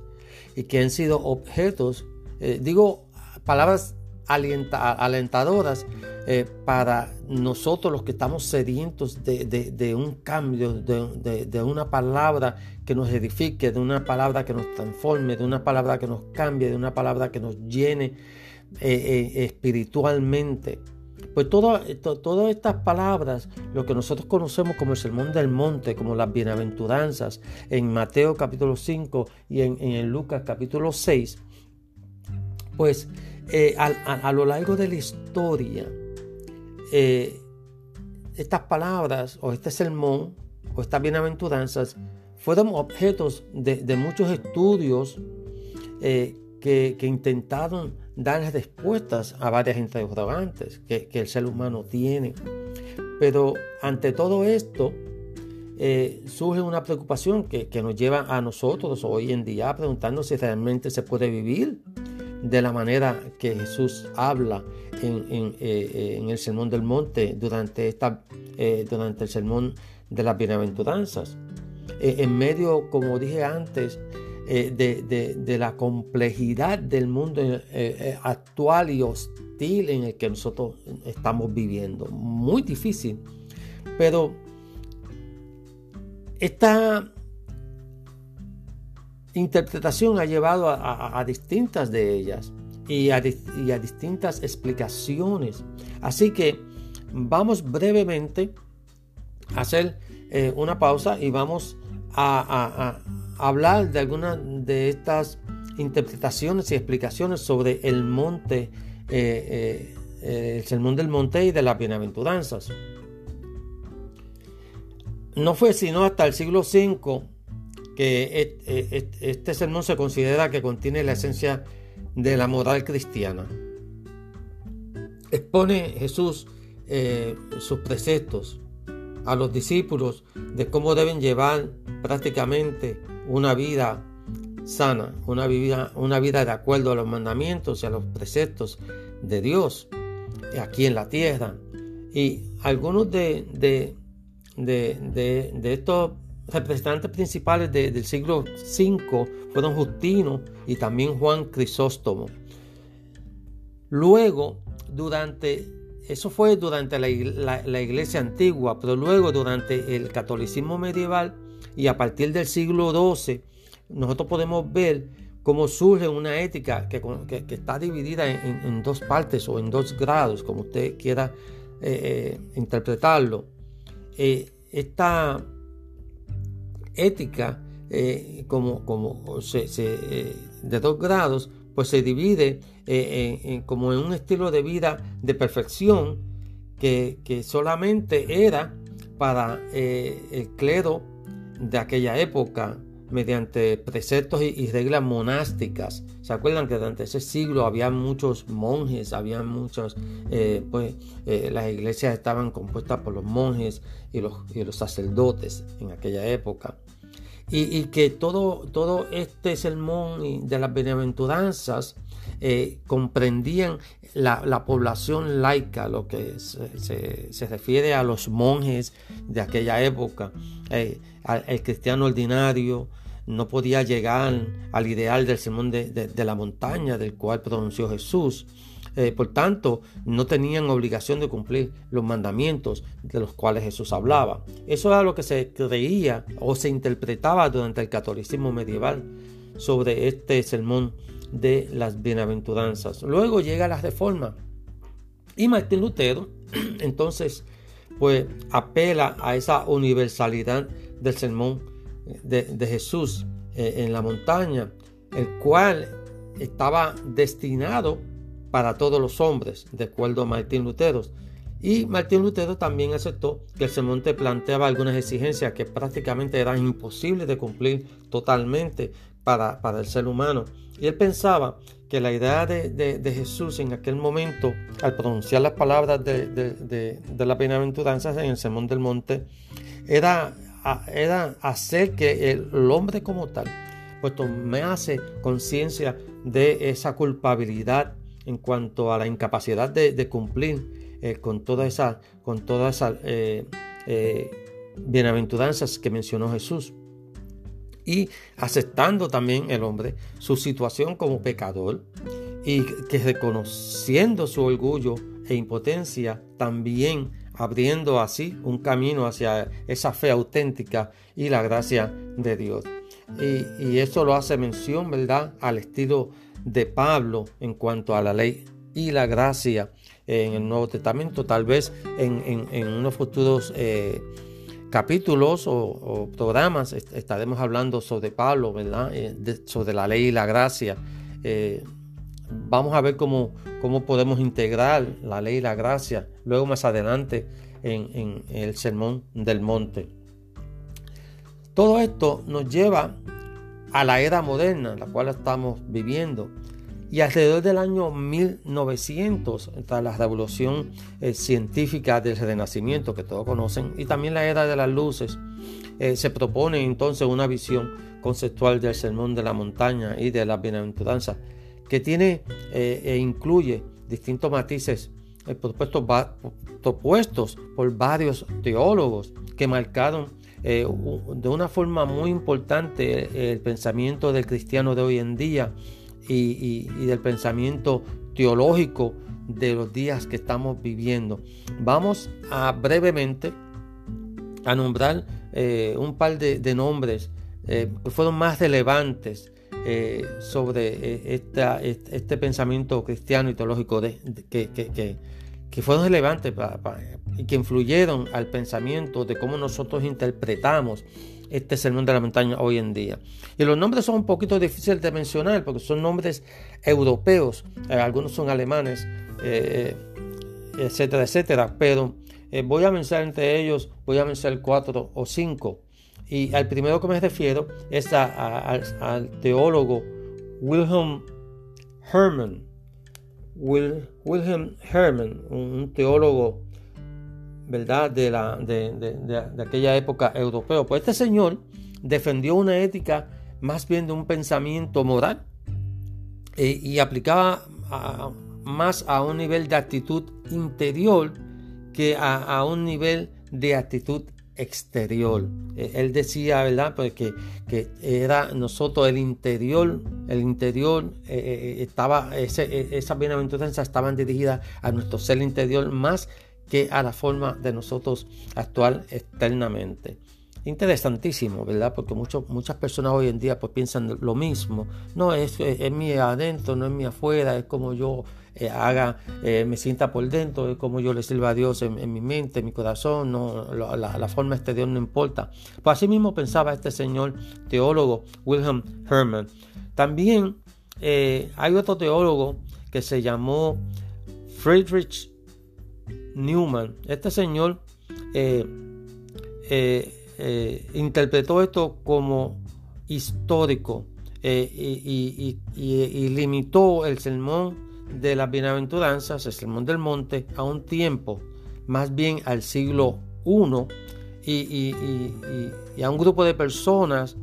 y que han sido objetos, digo palabras alentadoras eh, para nosotros los que estamos sedientos de, un cambio, de, una palabra que nos edifique, de una palabra que nos transforme, de una palabra que nos cambie, de una palabra que nos llene eh, eh, espiritualmente. Pues todas estas palabras, lo que nosotros conocemos como el Sermón del Monte, como las bienaventuranzas, en Mateo capítulo 5 y en, en Lucas capítulo 6, pues eh, a, lo largo de la historia, eh, estas palabras o este sermón o estas bienaventuranzas fueron objetos de, muchos estudios eh, que, intentaron dar respuestas a varias interrogantes que, que el ser humano tiene. Pero ante todo esto, surge una preocupación que, que, nos lleva a nosotros hoy en día a preguntarnos si realmente se puede vivir de la manera que Jesús habla en, eh, el Sermón del Monte durante, esta, eh, durante el Sermón de las Bienaventuranzas. Eh, en medio, como dije antes, de, la complejidad del mundo actual y hostil en el que nosotros estamos viviendo. Muy difícil. Pero esta interpretación ha llevado a, distintas de ellas y a, distintas explicaciones. Así que vamos brevemente a hacer eh, una pausa y vamos a, hablar de algunas de estas interpretaciones y explicaciones sobre el monte, eh, eh, el sermón del monte y de las bienaventuranzas. No fue sino hasta el siglo V que este sermón se considera que contiene la esencia de la moral cristiana. expone Jesús eh, sus preceptos a los discípulos de cómo deben llevar prácticamente una vida sana, una vida, una vida de acuerdo a los mandamientos y a los preceptos de Dios aquí en la tierra. Y algunos de, de, de, estos representantes principales del siglo V fueron Justino y también Juan Crisóstomo. Luego, durante, eso fue durante la, la, iglesia antigua, pero luego durante el catolicismo medieval y a partir del siglo XII, nosotros podemos ver cómo surge una ética que, está dividida en, dos partes o en dos grados, como usted quiera eh, eh, interpretarlo. Eh, esta ética, como, como de dos grados, pues se divide como en un estilo de vida de perfección que, que solamente era para el clero de aquella época, mediante preceptos y, reglas monásticas. ¿Se acuerdan que durante ese siglo había muchos monjes, había muchos, eh, pues eh, las iglesias estaban compuestas por los monjes y los, los sacerdotes en aquella época? Y, que todo, todo este sermón de las bienaventuranzas eh, comprendían la, población laica, lo que se, refiere a los monjes de aquella época, el cristiano ordinario, no podía llegar al ideal del sermón de, la montaña del cual pronunció Jesús. Eh, por tanto, no tenían obligación de cumplir los mandamientos de los cuales Jesús hablaba. Eso era lo que se creía o se interpretaba durante el catolicismo medieval sobre este sermón de las bienaventuranzas. Luego llega la reforma y Martín Lutero entonces pues apela a esa universalidad del sermón de, Jesús eh, en la montaña, el cual estaba destinado para todos los hombres, de acuerdo a Martín Lutero. Y Martín Lutero también aceptó que el sermón planteaba algunas exigencias que prácticamente eran imposibles de cumplir totalmente para, para el ser humano. Y él pensaba que la idea de, Jesús en aquel momento, al pronunciar las palabras de, de las bienaventuranzas en el Sermón del Monte, era era hacer que el, hombre como tal, pues me hace conciencia de esa culpabilidad en cuanto a la incapacidad de, cumplir eh, con todas esas con todas eh, eh, bienaventuranzas que mencionó Jesús. Y aceptando también el hombre su situación como pecador y que reconociendo su orgullo e impotencia también abriendo así un camino hacia esa fe auténtica y la gracia de Dios. Y, eso lo hace mención, ¿verdad?, al estilo de Pablo en cuanto a la ley y la gracia en el Nuevo Testamento, tal vez en, unos futuros eh, capítulos o, programas estaremos hablando sobre Pablo, ¿verdad?, eh, sobre la ley y la gracia. Eh, vamos a ver cómo, cómo podemos integrar la ley y la gracia luego más adelante en, el Sermón del Monte. Todo esto nos lleva a la era moderna, la cual estamos viviendo. Y alrededor del año 1900, tras la revolución eh, científica del Renacimiento que todos conocen, y también la era de las luces, eh, se propone entonces una visión conceptual del sermón de la montaña y de la bienaventuranza que tiene eh, e incluye distintos matices eh, propuestos por varios teólogos que marcaron eh, de una forma muy importante el pensamiento del cristiano de hoy en día y, del pensamiento teológico de los días que estamos viviendo. Vamos a brevemente a nombrar un par de, nombres que fueron más relevantes eh, sobre eh, este, pensamiento cristiano y teológico de, que, que, fueron relevantes y que influyeron al pensamiento de cómo nosotros interpretamos este sermón de la montaña hoy en día. Y los nombres son un poquito difíciles de mencionar porque son nombres europeos, eh, algunos son alemanes, etcétera, etcétera, pero voy a mencionar entre ellos, voy a mencionar cuatro o cinco. Y al primero que me refiero es al teólogo Wilhelm Hermann. Wilhelm Hermann, un teólogo ¿verdad? De, la, de, aquella época europeo. Pues este señor defendió una ética más bien de un pensamiento moral eh, y aplicaba más a un nivel de actitud interior que a, un nivel de actitud exterior. Eh, él decía, ¿verdad? Pues que, era nosotros el interior, el interior eh, estaba, ese, esas bienaventuranzas estaban dirigidas a nuestro ser interior más que a la forma de nosotros actuar externamente. Interesantísimo, ¿verdad? Porque muchas personas hoy en día pues piensan lo mismo. No, es, es, mi adentro, no es mi afuera, es como yo eh, haga, eh, me sienta por dentro, es como yo le sirva a Dios en, mi mente, en mi corazón, no, la, forma exterior no importa. Pues así mismo pensaba este señor teólogo Wilhelm Hermann. También eh, hay otro teólogo que se llamó Friedrich Newman. Este señor eh, eh, eh, interpretó esto como histórico y, limitó el sermón de las bienaventuranzas, el sermón del monte, a un tiempo, más bien al siglo I y, a un grupo de personas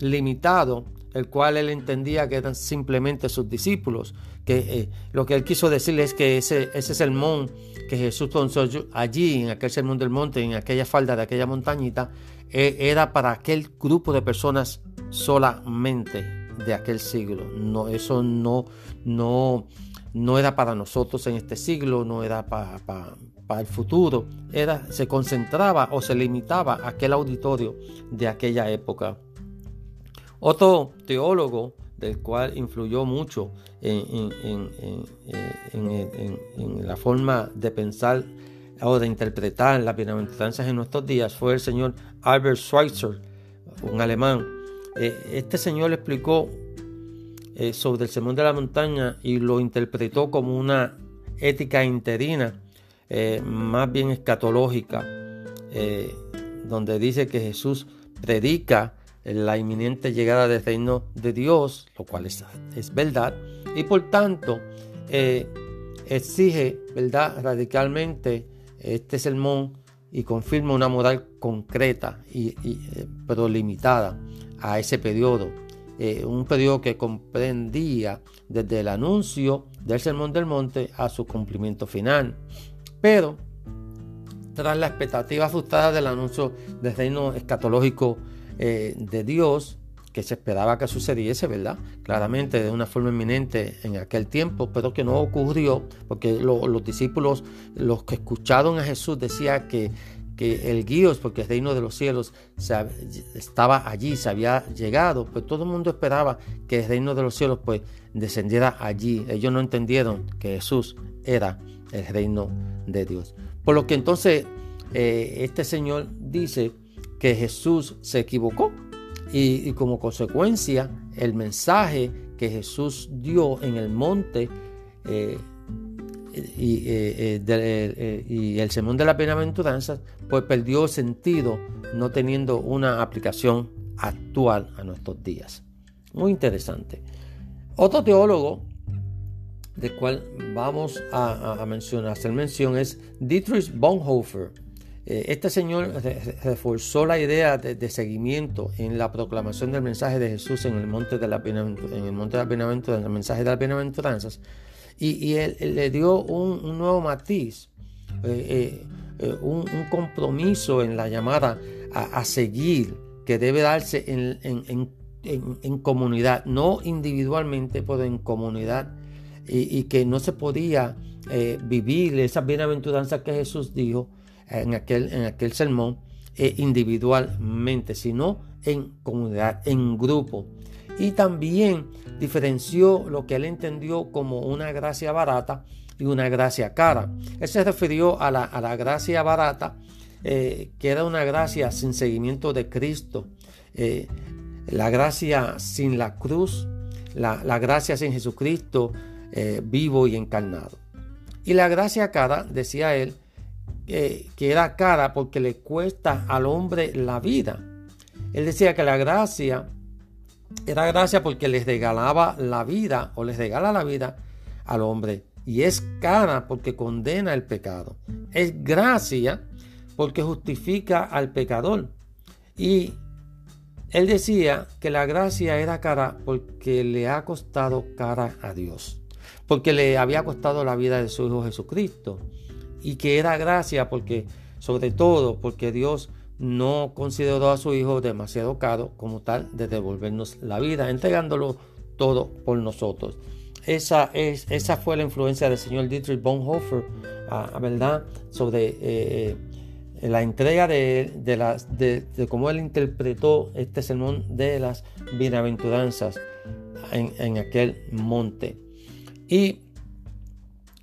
limitado, el cual él entendía que eran simplemente sus discípulos, que lo que él quiso decirle es que ese, ese sermón que Jesús pronunció allí, en aquel sermón del monte, en aquella falda de aquella montañita, e, era para aquel grupo de personas solamente de aquel siglo. No, eso no, no, no era para nosotros en este siglo, no era para, para, el futuro. Era, se concentraba o se limitaba a aquel auditorio de aquella época. Otro teólogo del cual influyó mucho en, la forma de pensar o de interpretar las bienaventuranzas en nuestros días fue el señor Albert Schweitzer, un alemán. Eh, este señor explicó eh, sobre el sermón de la montaña y lo interpretó como una ética interina, eh, más bien escatológica, donde dice que Jesús predica la inminente llegada del reino de Dios, lo cual es, es verdad, y por tanto eh, exige, ¿verdad?, radicalmente este sermón y confirma una moral concreta, y, eh, pero limitada a ese periodo. Eh, un periodo que comprendía desde el anuncio del Sermón del Monte a su cumplimiento final. Pero, tras la expectativa frustrada del anuncio del reino escatológico eh, de Dios que se esperaba que sucediese, ¿verdad? Claramente de una forma inminente en aquel tiempo, pero que no ocurrió, porque los discípulos, los que escucharon a Jesús, decía que, que el guíos, porque el reino de los cielos estaba allí, se había llegado, pues todo el mundo esperaba que el reino de los cielos pues descendiera allí. Ellos no entendieron que Jesús era el reino de Dios. Por lo que entonces eh, este Señor dice, que Jesús se equivocó y, como consecuencia el mensaje que Jesús dio en el monte eh, eh, eh, y, el sermón de la bienaventuranzas pues perdió sentido no teniendo una aplicación actual a nuestros días. Muy interesante. Otro teólogo del cual vamos a, a mencionar, hacer mención es Dietrich Bonhoeffer este señor reforzó la idea de, seguimiento en la proclamación del mensaje de Jesús en el monte de la en el monte de la el mensaje de las bienaventuranzas, y, él, le dio un, nuevo matiz, eh, eh, un, compromiso en la llamada a, seguir que debe darse en, comunidad, no individualmente, pero en comunidad, y, que no se podía vivir esas bienaventuranzas que Jesús dijo en aquel, en aquel sermón eh, individualmente, sino en comunidad, en grupo. Y también diferenció lo que él entendió como una gracia barata y una gracia cara. Él se refirió a la, gracia barata, eh, que era una gracia sin seguimiento de Cristo, eh, la gracia sin la cruz, la, la gracia sin Jesucristo vivo y encarnado. Y la gracia cara, decía él, que era cara porque le cuesta al hombre la vida. Él decía que la gracia era gracia porque les regalaba la vida o les regala la vida al hombre y es cara porque condena el pecado. Es gracia porque justifica al pecador. Y él decía que la gracia era cara porque le ha costado cara a Dios, porque le había costado la vida de su Hijo Jesucristo, y que era gracia porque, sobre todo, porque Dios no consideró a su Hijo demasiado caro como tal de devolvernos la vida, entregándolo todo por nosotros. Esa, es, esa fue la influencia del señor Dietrich Bonhoeffer, ah, ¿verdad? Sobre eh, eh, la entrega de, de, de, cómo él interpretó este sermón de las bienaventuranzas en, aquel monte. Y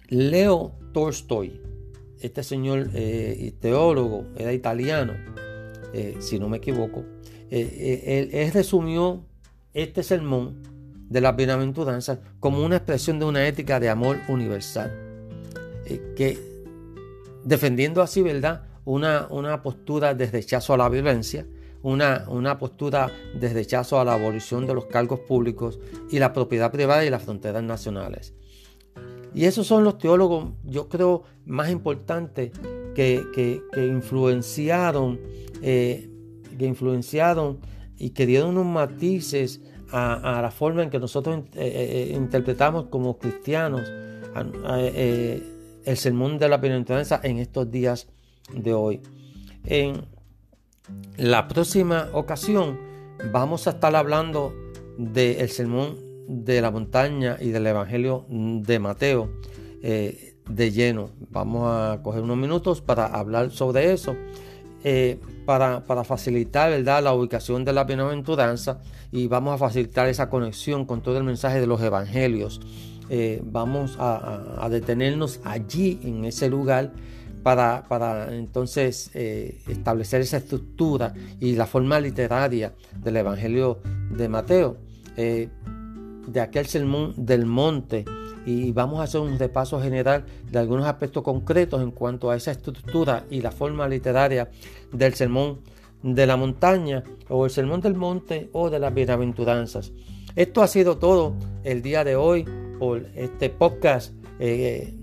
Leo Tolstoy, este señor eh, teólogo, era italiano, eh, si no me equivoco, eh, él, resumió este sermón de las bienaventuranzas como una expresión de una ética de amor universal, que defendiendo así, ¿verdad? una, una postura de rechazo a la violencia, una, una, postura de rechazo a la abolición de los cargos públicos y la propiedad privada y las fronteras nacionales. Y esos son los teólogos, yo creo, más importantes que, influenciaron, eh, que influenciaron y que dieron unos matices a, la forma en que nosotros eh, eh, interpretamos como cristianos el sermón de la bienaventuranza en estos días de hoy. En la próxima ocasión vamos a estar hablando del sermón de la montaña y del Evangelio de Mateo eh, de lleno. Vamos a coger unos minutos para hablar sobre eso, eh, para, facilitar ¿verdad? la ubicación de la bienaventuranza y vamos a facilitar esa conexión con todo el mensaje de los Evangelios. Eh, vamos a detenernos allí en ese lugar para, entonces eh, establecer esa estructura y la forma literaria del Evangelio de Mateo, de aquel sermón del monte. Y vamos a hacer un repaso general de algunos aspectos concretos en cuanto a esa estructura y la forma literaria del sermón de la montaña o el sermón del monte o de las bienaventuranzas. Esto ha sido todo el día de hoy por este podcast. Eh,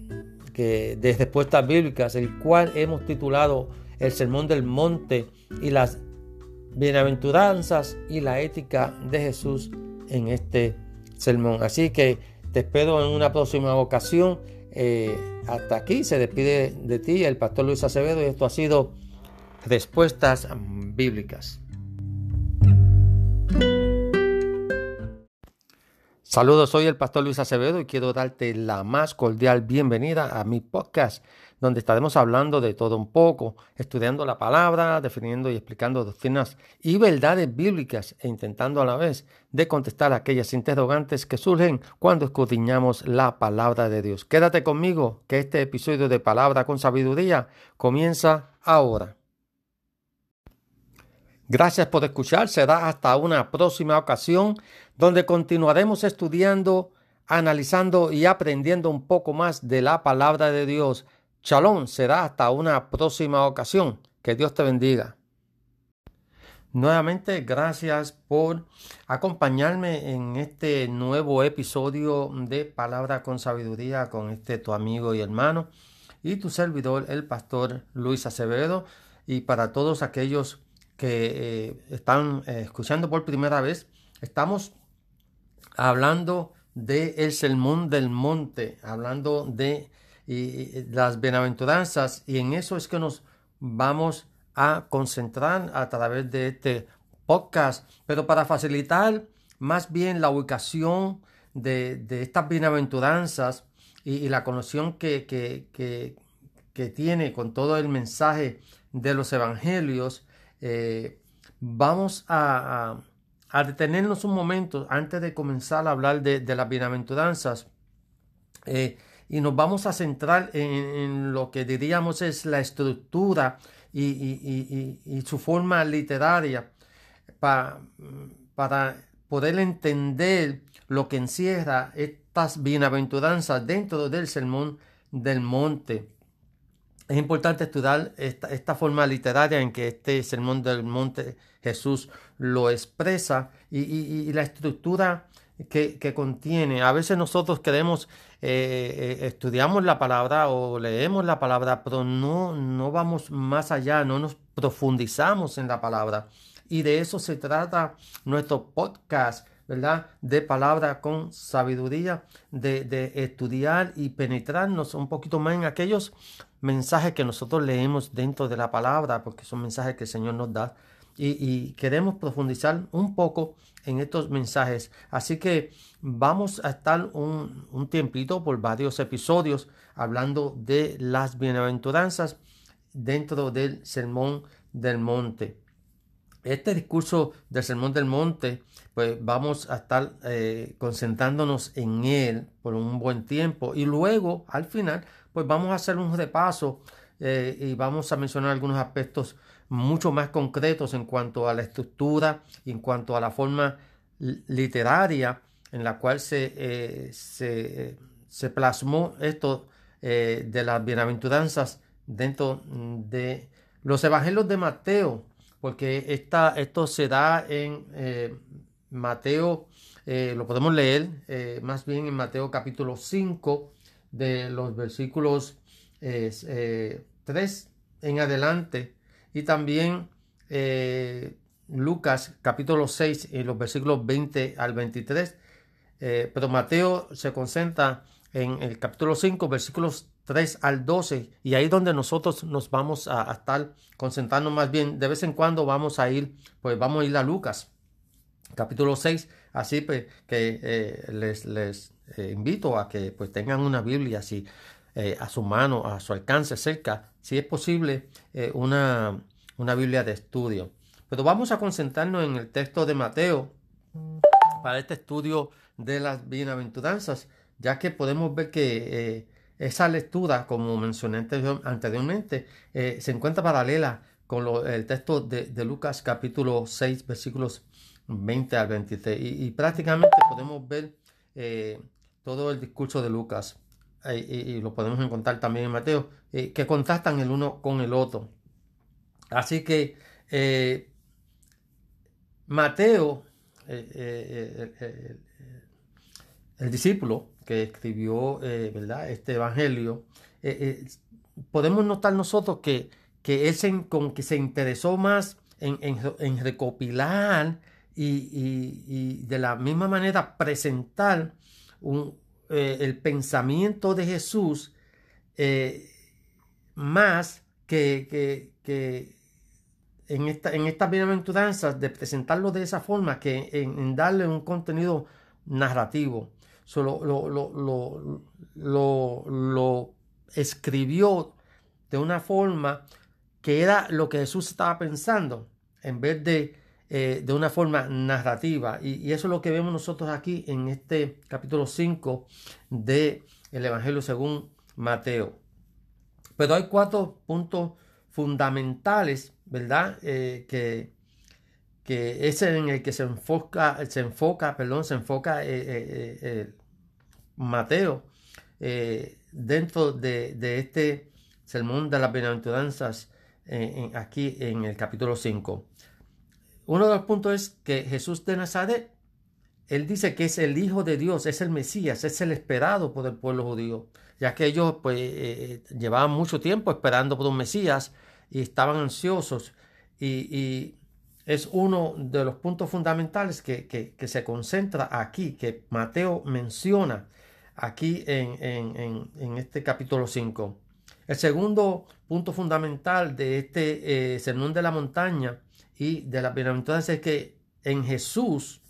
que de respuestas bíblicas, el cual hemos titulado El Sermón del Monte y las bienaventuranzas y la ética de Jesús en este sermón. Así que te espero en una próxima ocasión. Eh, hasta aquí se despide de ti el pastor Luis Acevedo y esto ha sido Respuestas Bíblicas. Saludos, soy el pastor Luis Acevedo y quiero darte la más cordial bienvenida a mi podcast, donde estaremos hablando de todo un poco, estudiando la palabra, definiendo y explicando doctrinas y verdades bíblicas e intentando a la vez de contestar aquellas interrogantes que surgen cuando escudriñamos la palabra de Dios. Quédate conmigo, que este episodio de Palabra con Sabiduría comienza ahora. Gracias por escuchar. Será hasta una próxima ocasión donde continuaremos estudiando, analizando y aprendiendo un poco más de la palabra de Dios. Shalom. Será hasta una próxima ocasión. Que Dios te bendiga. Nuevamente, gracias por acompañarme en este nuevo episodio de Palabra con Sabiduría con este tu amigo y hermano y tu servidor, el pastor Luis Acevedo. Y para todos aquellos que eh, están eh, escuchando por primera vez, estamos hablando del el sermón del monte, hablando de las bienaventuranzas y en eso es que nos vamos a concentrar a través de este podcast, pero para facilitar más bien la ubicación de, estas bienaventuranzas y, la conexión que, que, tiene con todo el mensaje de los evangelios, eh, vamos a, detenernos un momento antes de comenzar a hablar de, las bienaventuranzas. Eh, y nos vamos a centrar en, lo que diríamos es la estructura y, su forma literaria para poder entender lo que encierra estas bienaventuranzas dentro del sermón del monte. Es importante estudiar esta, forma literaria en que este sermón del monte Jesús lo expresa y, la estructura que, contiene. A veces nosotros queremos, eh, eh, estudiamos la palabra o leemos la palabra, pero no, no vamos más allá, no nos profundizamos en la palabra. Y de eso se trata nuestro podcast, ¿verdad? De palabra con sabiduría, de, de estudiar y penetrarnos un poquito más en aquellos mensajes que nosotros leemos dentro de la palabra, porque son mensajes que el Señor nos da y, queremos profundizar un poco en estos mensajes. Así que vamos a estar un, un tiempito por varios episodios hablando de las bienaventuranzas dentro del Sermón del Monte. Este discurso del Sermón del Monte, pues vamos a estar eh, concentrándonos en él por un buen tiempo y luego al final, pues vamos a hacer un repaso eh, y vamos a mencionar algunos aspectos mucho más concretos en cuanto a la estructura y en cuanto a la forma literaria en la cual se, eh, se, plasmó esto eh, de las bienaventuranzas dentro de los evangelios de Mateo, porque esta, esto se da en eh, Mateo, lo podemos leer más bien en Mateo capítulo 5 de los versículos 3 en adelante y también eh, Lucas capítulo 6 y los versículos 20 al 23. Eh, pero Mateo se concentra en el capítulo 5, versículos 3 al 12, y ahí donde nosotros nos vamos a, estar concentrando más bien. De vez en cuando vamos a ir, pues vamos a ir a Lucas, capítulo 6, así pues que eh, les, les invito a que pues tengan una Biblia así a su mano, a su alcance, cerca, si es posible, una, una Biblia de estudio. Pero vamos a concentrarnos en el texto de Mateo para este estudio de las bienaventuranzas, ya que podemos ver que eh, esa lectura, como mencioné anteriormente, eh, se encuentra paralela con el texto de, Lucas capítulo 6, versículos 20 al 23. Y, prácticamente podemos ver eh, todo el discurso de Lucas, y, lo podemos encontrar también en Mateo, que contrastan el uno con el otro. Así que eh, Mateo, eh, eh, el discípulo que escribió ¿verdad? este evangelio, podemos notar nosotros que, que él se, con que se interesó más en, recopilar y, de la misma manera presentar el pensamiento de Jesús más que, en, esta, en estas bienaventuranzas de presentarlo de esa forma que en, darle un contenido narrativo. Solo lo, lo, escribió de una forma que era lo que Jesús estaba pensando en vez de, eh, de una forma narrativa. Y, eso es lo que vemos nosotros aquí en este capítulo 5 del el Evangelio según Mateo. Pero hay cuatro puntos fundamentales ¿verdad? Eh, que, que es en el que se enfoca, se enfoca, perdón, se enfoca eh, eh, Mateo dentro de, este sermón de las bienaventuranzas aquí en el capítulo 5. Uno de los puntos es que Jesús de Nazaret, él dice que es el Hijo de Dios, es el Mesías, es el esperado por el pueblo judío, ya que ellos pues llevaban mucho tiempo esperando por un Mesías, y estaban ansiosos y, es uno de los puntos fundamentales que, se concentra aquí, que Mateo menciona aquí en, este capítulo 5. El segundo punto fundamental de este eh, sermón de la montaña y de la bienaventuranza es que en Jesús,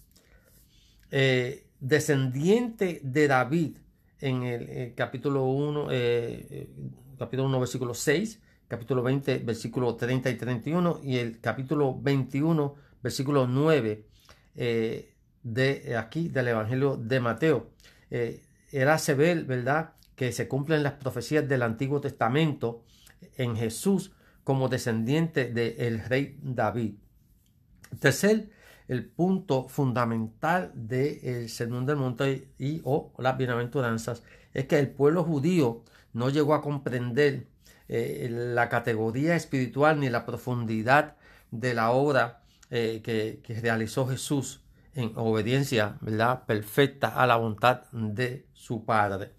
eh, descendiente de David, en el, capítulo 1, eh, capítulo 1, versículo 6, capítulo 20, versículo 30 y 31, y el capítulo 21, versículo 9 eh, de eh, aquí del Evangelio de Mateo. Eh, era se ve, ¿verdad?, que se cumplen las profecías del Antiguo Testamento en Jesús como descendiente del rey David. Tercer, el punto fundamental del Sermón del Monte y o las bienaventuranzas es que el pueblo judío no llegó a comprender eh, la categoría espiritual ni la profundidad de la obra eh, que, realizó Jesús en obediencia ¿verdad? perfecta a la voluntad de su Padre.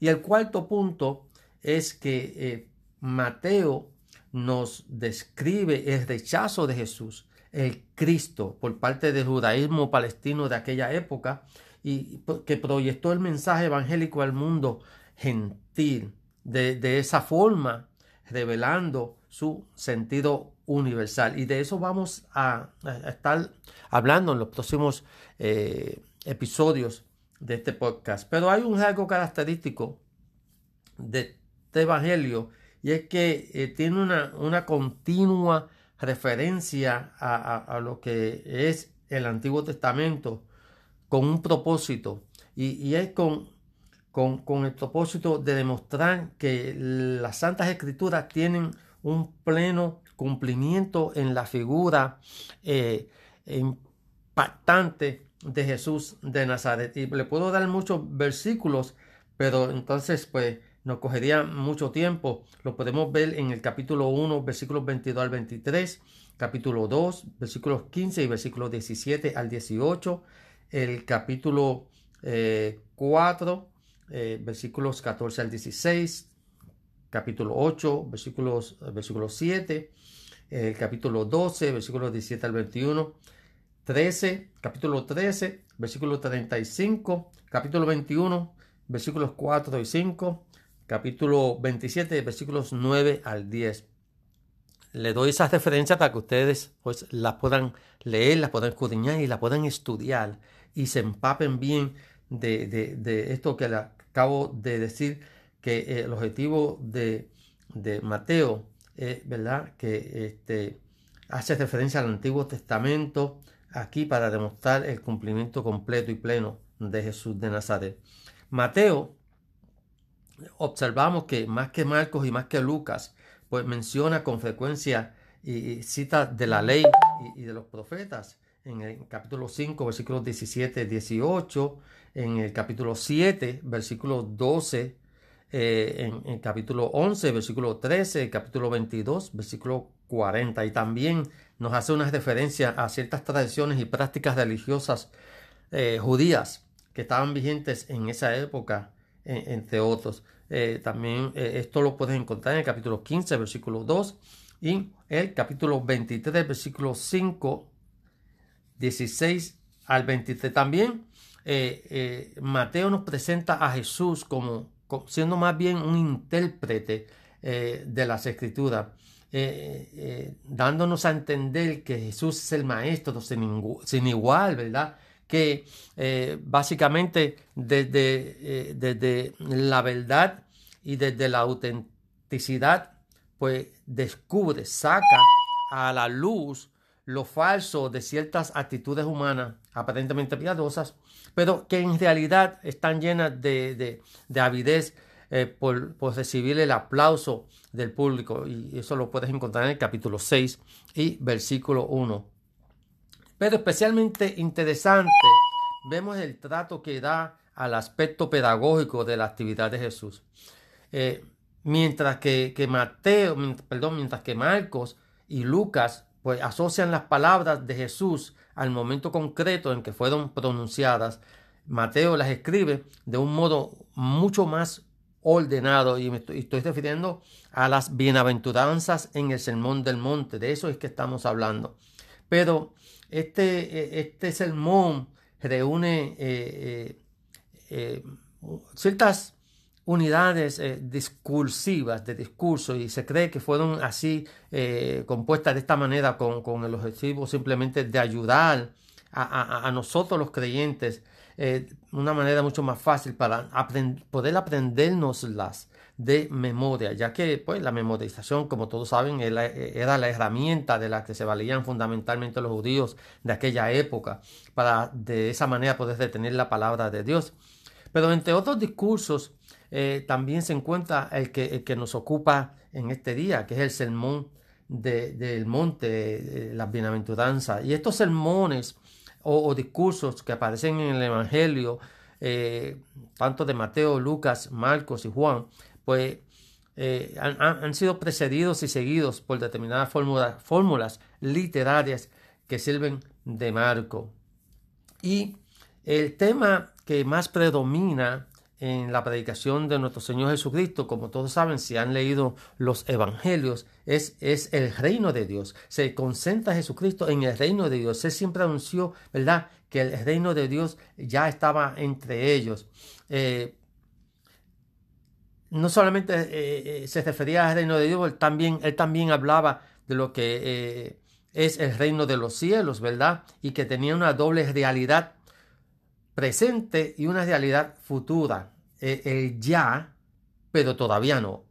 Y el cuarto punto es que eh, Mateo nos describe el rechazo de Jesús, el Cristo, por parte del judaísmo palestino de aquella época y que proyectó el mensaje evangélico al mundo gentil de, esa forma, revelando su sentido universal. Y de eso vamos a, estar hablando en los próximos eh, episodios de este podcast. Pero hay un algo característico de este evangelio y es que eh, tiene una, una, continua referencia a, lo que es el Antiguo Testamento con un propósito y, es con, con, el propósito de demostrar que las Santas Escrituras tienen un pleno cumplimiento en la figura eh, impactante de Jesús de Nazaret. Y le puedo dar muchos versículos, pero entonces pues nos cogería mucho tiempo. Lo podemos ver en el capítulo 1, versículos 22 al 23, capítulo 2, versículos 15 y versículos 17 al 18, el capítulo 4, eh, eh, versículos 14 al 16, capítulo 8, versículos, versículos 7, el capítulo 12, versículos 17 al 21, 13, capítulo 13, versículo 35, capítulo 21, versículos 4 y 5, capítulo 27, versículos 9 al 10. Le doy esas referencias para que ustedes pues, las puedan leer, las puedan escudriñar y las puedan estudiar y se empapen bien de, esto que acabo de decir, que eh, el objetivo de, Mateo es, ¿verdad?, que este, hace referencia al Antiguo Testamento aquí para demostrar el cumplimiento completo y pleno de Jesús de Nazaret. Mateo observamos que más que Marcos y más que Lucas, pues menciona con frecuencia y, cita de la ley y, de los profetas. En el capítulo 5, versículos 17, 18, en el capítulo 7, versículo 12, eh, en el capítulo 11, versículo 13, el capítulo 22, versículo 40, y también nos hace una referencia a ciertas tradiciones y prácticas religiosas eh, judías que estaban vigentes en esa época entre otros. Eh, también eh, esto lo puedes encontrar en el capítulo 15, versículo 2 y el capítulo 23, versículo 5, 16 al 23. También eh, Mateo nos presenta a Jesús como, siendo más bien un intérprete de las escrituras. dándonos a entender que Jesús es el maestro sin, sin igual, ¿verdad? Que eh, básicamente desde, eh, desde la verdad y desde la autenticidad, pues descubre, saca a la luz lo falso de ciertas actitudes humanas aparentemente piadosas, pero que en realidad están llenas de, avidez eh, por, por, recibir el aplauso del público. Y eso lo puedes encontrar en el capítulo 6 y versículo 1. Pero especialmente interesante, vemos el trato que da al aspecto pedagógico de la actividad de Jesús. Eh, mientras que, Mateo, perdón, mientras que Marcos y Lucas pues asocian las palabras de Jesús al momento concreto en que fueron pronunciadas, Mateo las escribe de un modo mucho más ordenado y me estoy, estoy refiriendo a las bienaventuranzas en el Sermón del Monte, de eso es que estamos hablando. Pero este, e, este sermón reúne eh, eh, eh, ciertas unidades discursivas de discurso y se cree que fueron así compuestas de esta manera con, el objetivo simplemente de ayudar a, nosotros los creyentes una manera mucho más fácil para poder aprendernoslas de memoria, ya que pues, la memorización, como todos saben, era la herramienta de la que se valían fundamentalmente los judíos de aquella época, para de esa manera poder detener la palabra de Dios. Pero entre otros discursos, eh, también se encuentra el que, que, nos ocupa en este día, que es el sermón del monte, de las bienaventuranzas. Y estos sermones o, discursos que aparecen en el Evangelio, eh, tanto de Mateo, Lucas, Marcos y Juan, pues eh, han, sido precedidos y seguidos por determinadas fórmulas literarias que sirven de marco. Y el tema que más predomina en la predicación de nuestro Señor Jesucristo, como todos saben, si han leído los evangelios, es, es el reino de Dios. Se concentra Jesucristo en el reino de Dios. Él siempre anunció, ¿verdad?, que el reino de Dios ya estaba entre ellos. Eh, no solamente eh, eh, se refería al reino de Dios, él también, él también hablaba de lo que es el reino de los cielos, ¿verdad? Y que tenía una doble realidad presente y una realidad futura. Eh, el ya, pero todavía no.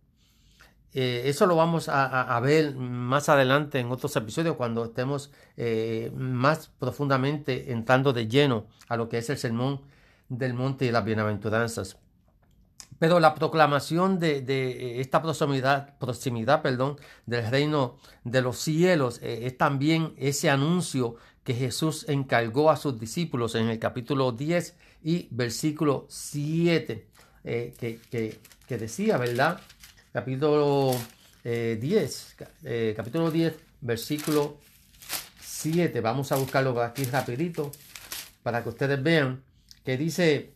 Eh, eso lo vamos a, ver más adelante en otros episodios cuando estemos eh, más profundamente entrando de lleno a lo que es el sermón del monte y las bienaventuranzas. Pero la proclamación de, esta proximidad, proximidad perdón, del reino de los cielos es también ese anuncio que Jesús encargó a sus discípulos en el capítulo 10 y versículo 7, eh, que, decía, ¿verdad? Capítulo 10, eh, eh, capítulo 10, versículo 7. Vamos a buscarlo aquí rapidito para que ustedes vean que dice,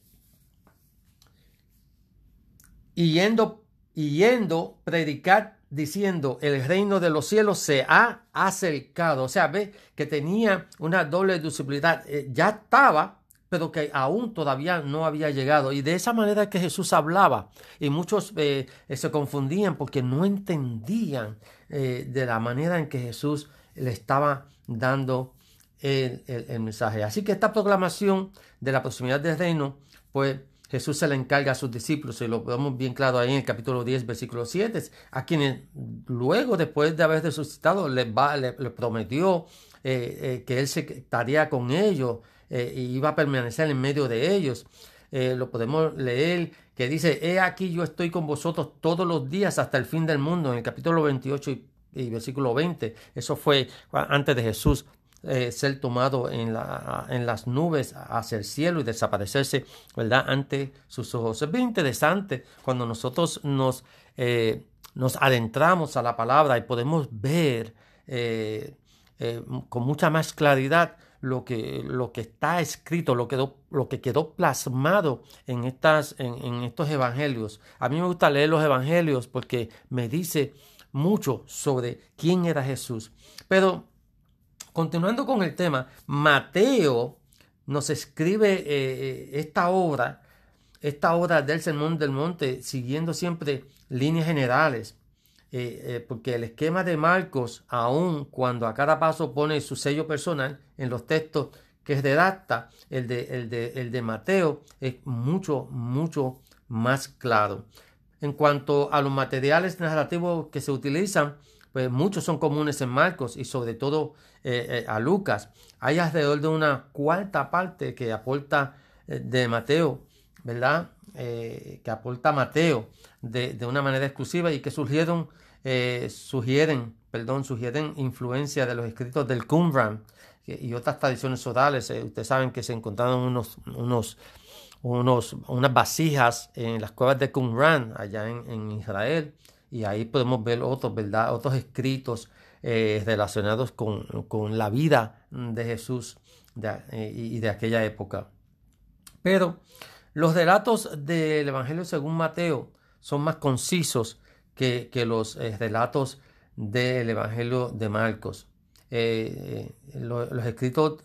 y yendo, y yendo predicar diciendo el reino de los cielos se ha acercado. O sea, ve que tenía una doble duplicidad. Eh, ya estaba, pero que aún todavía no había llegado. Y de esa manera que Jesús hablaba. Y muchos eh, eh, se confundían porque no entendían de la manera en que Jesús le estaba dando el, el mensaje. Así que esta proclamación de la proximidad del reino, pues Jesús se le encarga a sus discípulos, y lo vemos bien claro ahí en el capítulo 10, versículo 7, a quienes luego, después de haber resucitado, les, va, prometió eh, eh, que Él se estaría con ellos eh, y iba a permanecer en medio de ellos. lo podemos leer que dice, he aquí yo estoy con vosotros todos los días hasta el fin del mundo, en el capítulo 28 y, y versículo 20. Eso fue antes de Jesús eh, ser tomado en, la, en, las nubes hacia el cielo y desaparecerse, ¿verdad?, ante sus ojos. Es bien interesante cuando nosotros nos, eh, adentramos a la palabra y podemos ver eh, con mucha más claridad lo que, está escrito, lo, que quedó plasmado en estos evangelios. A mí me gusta leer los evangelios porque me dice mucho sobre quién era Jesús. Pero Continuando con el tema, Mateo nos escribe eh, eh, esta obra, esta obra del Sermón del Monte, siguiendo siempre líneas generales. Eh, porque el esquema de Marcos, aun cuando a cada paso pone su sello personal en los textos que redacta, el de, el de, el de Mateo es mucho, mucho más claro. En cuanto a los materiales narrativos que se utilizan, pues muchos son comunes en Marcos y sobre todo eh, eh, a Lucas. Hay alrededor de una cuarta parte que aporta eh, de Mateo, ¿verdad? que aporta Mateo de, una manera exclusiva y que surgieron, sugieren, perdón, sugieren influencia de los escritos del Qumran y otras tradiciones orales. ustedes saben que se encontraron unos, unos, unos, unas vasijas en las cuevas de Qumran allá en, en Israel y ahí podemos ver otros, ¿verdad? Otros escritos eh, relacionados con, la vida de Jesús eh, y de aquella época. Pero los relatos del Evangelio según Mateo son más concisos que, los eh, relatos del Evangelio de Marcos. los escritos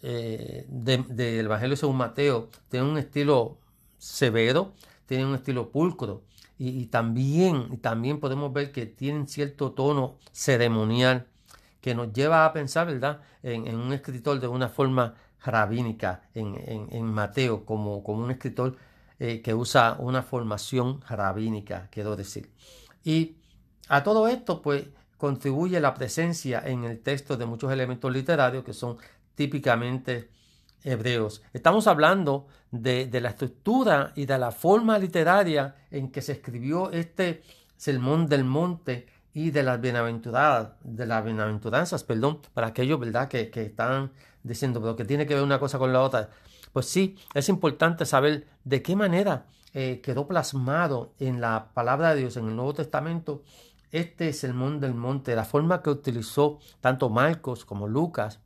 del Evangelio según Mateo tienen un estilo severo, tienen un estilo pulcro y, también, también podemos ver que tienen cierto tono ceremonial que nos lleva a pensar, ¿verdad?, en, un escritor de una forma rabínica, en, Mateo, como, como, un escritor eh, que usa una formación rabínica, quiero decir. Y a todo esto, pues, contribuye la presencia en el texto de muchos elementos literarios que son típicamente hebreos. Estamos hablando de, la estructura y de la forma literaria en que se escribió este sermón del monte y de las bienaventuradas, de las bienaventuranzas, perdón, para aquellos, ¿verdad?, que, están diciendo, pero que tiene que ver una cosa con la otra. Pues sí, es importante saber de qué manera eh, quedó plasmado en la palabra de Dios en el Nuevo Testamento este sermón del monte, la forma que utilizó tanto Marcos como Lucas,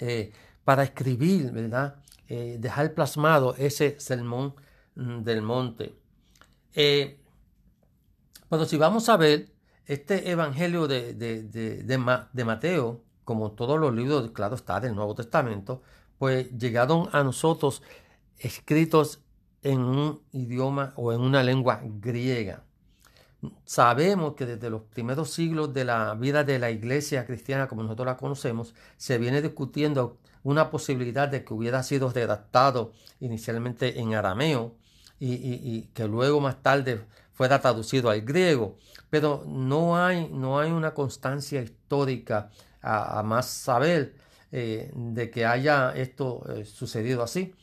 eh, para escribir, ¿verdad? Eh, dejar plasmado ese sermón mm, del monte. Eh, pero si vamos a ver este evangelio de, de, Mateo, como todos los libros, claro está, del Nuevo Testamento, pues llegaron a nosotros escritos en un idioma o en una lengua griega. Sabemos que desde los primeros siglos de la vida de la iglesia cristiana, como nosotros la conocemos, se viene discutiendo una posibilidad de que hubiera sido redactado inicialmente en arameo y, que luego más tarde fuera traducido al griego, pero no hay, no hay una constancia histórica a, más saber eh, de que haya esto eh, sucedido así.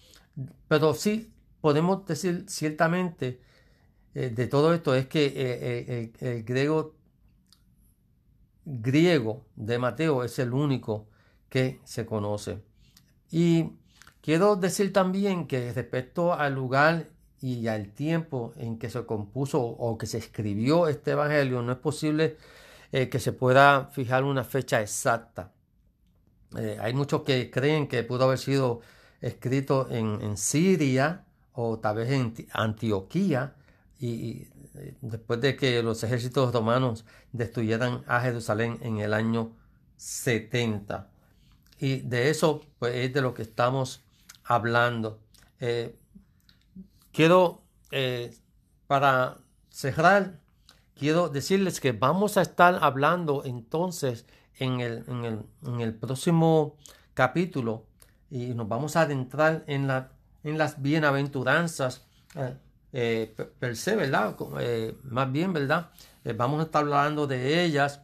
Pero sí podemos decir ciertamente eh, de todo esto es que el griego griego de Mateo es el único que se conoce. Y quiero decir también que respecto al lugar y al tiempo en que se compuso o que se escribió este Evangelio, no es posible eh, que se pueda fijar una fecha exacta. Eh, hay muchos que creen que pudo haber sido escrito en, Siria o tal vez en Antioquía y, eh, después de que los ejércitos romanos destruyeran a Jerusalén en el año 70. Y de eso pues, es de lo que estamos hablando. Eh, quiero, eh, para cerrar, quiero decirles que vamos a estar hablando entonces en el, en el, próximo capítulo y nos vamos a adentrar en, la, en las bienaventuranzas eh, per se, ¿verdad? más bien, ¿verdad? vamos a estar hablando de ellas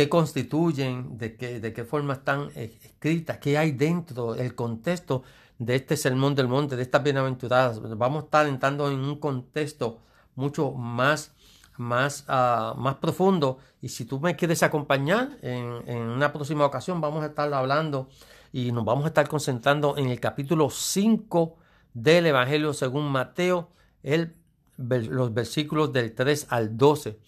qué constituyen, de qué, de qué forma están escritas, qué hay dentro, el contexto de este sermón del monte, de estas bienaventuradas. Vamos a estar entrando en un contexto mucho más, más, ah, más profundo. Y si tú me quieres acompañar en, en, una próxima ocasión, vamos a estar hablando y nos vamos a estar concentrando en el capítulo 5 del Evangelio según Mateo, el, los versículos del 3 al 12.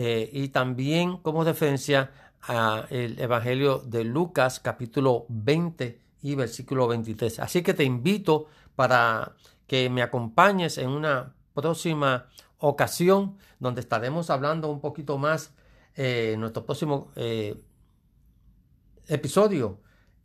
Eh, y también como referencia al Evangelio de Lucas capítulo 20 y versículo 23. Así que te invito para que me acompañes en una próxima ocasión donde estaremos hablando un poquito más eh, en nuestro próximo eh, episodio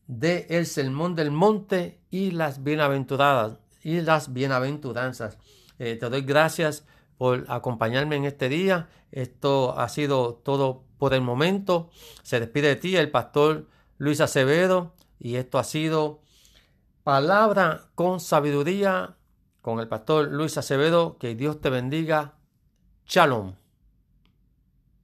de el sermón del monte y las bienaventuradas y las bienaventuranzas. te doy gracias por acompañarme en este día. Esto ha sido todo por el momento. Se despide de ti el pastor Luis Acevedo y esto ha sido palabra con sabiduría con el pastor Luis Acevedo. Que Dios te bendiga. Shalom.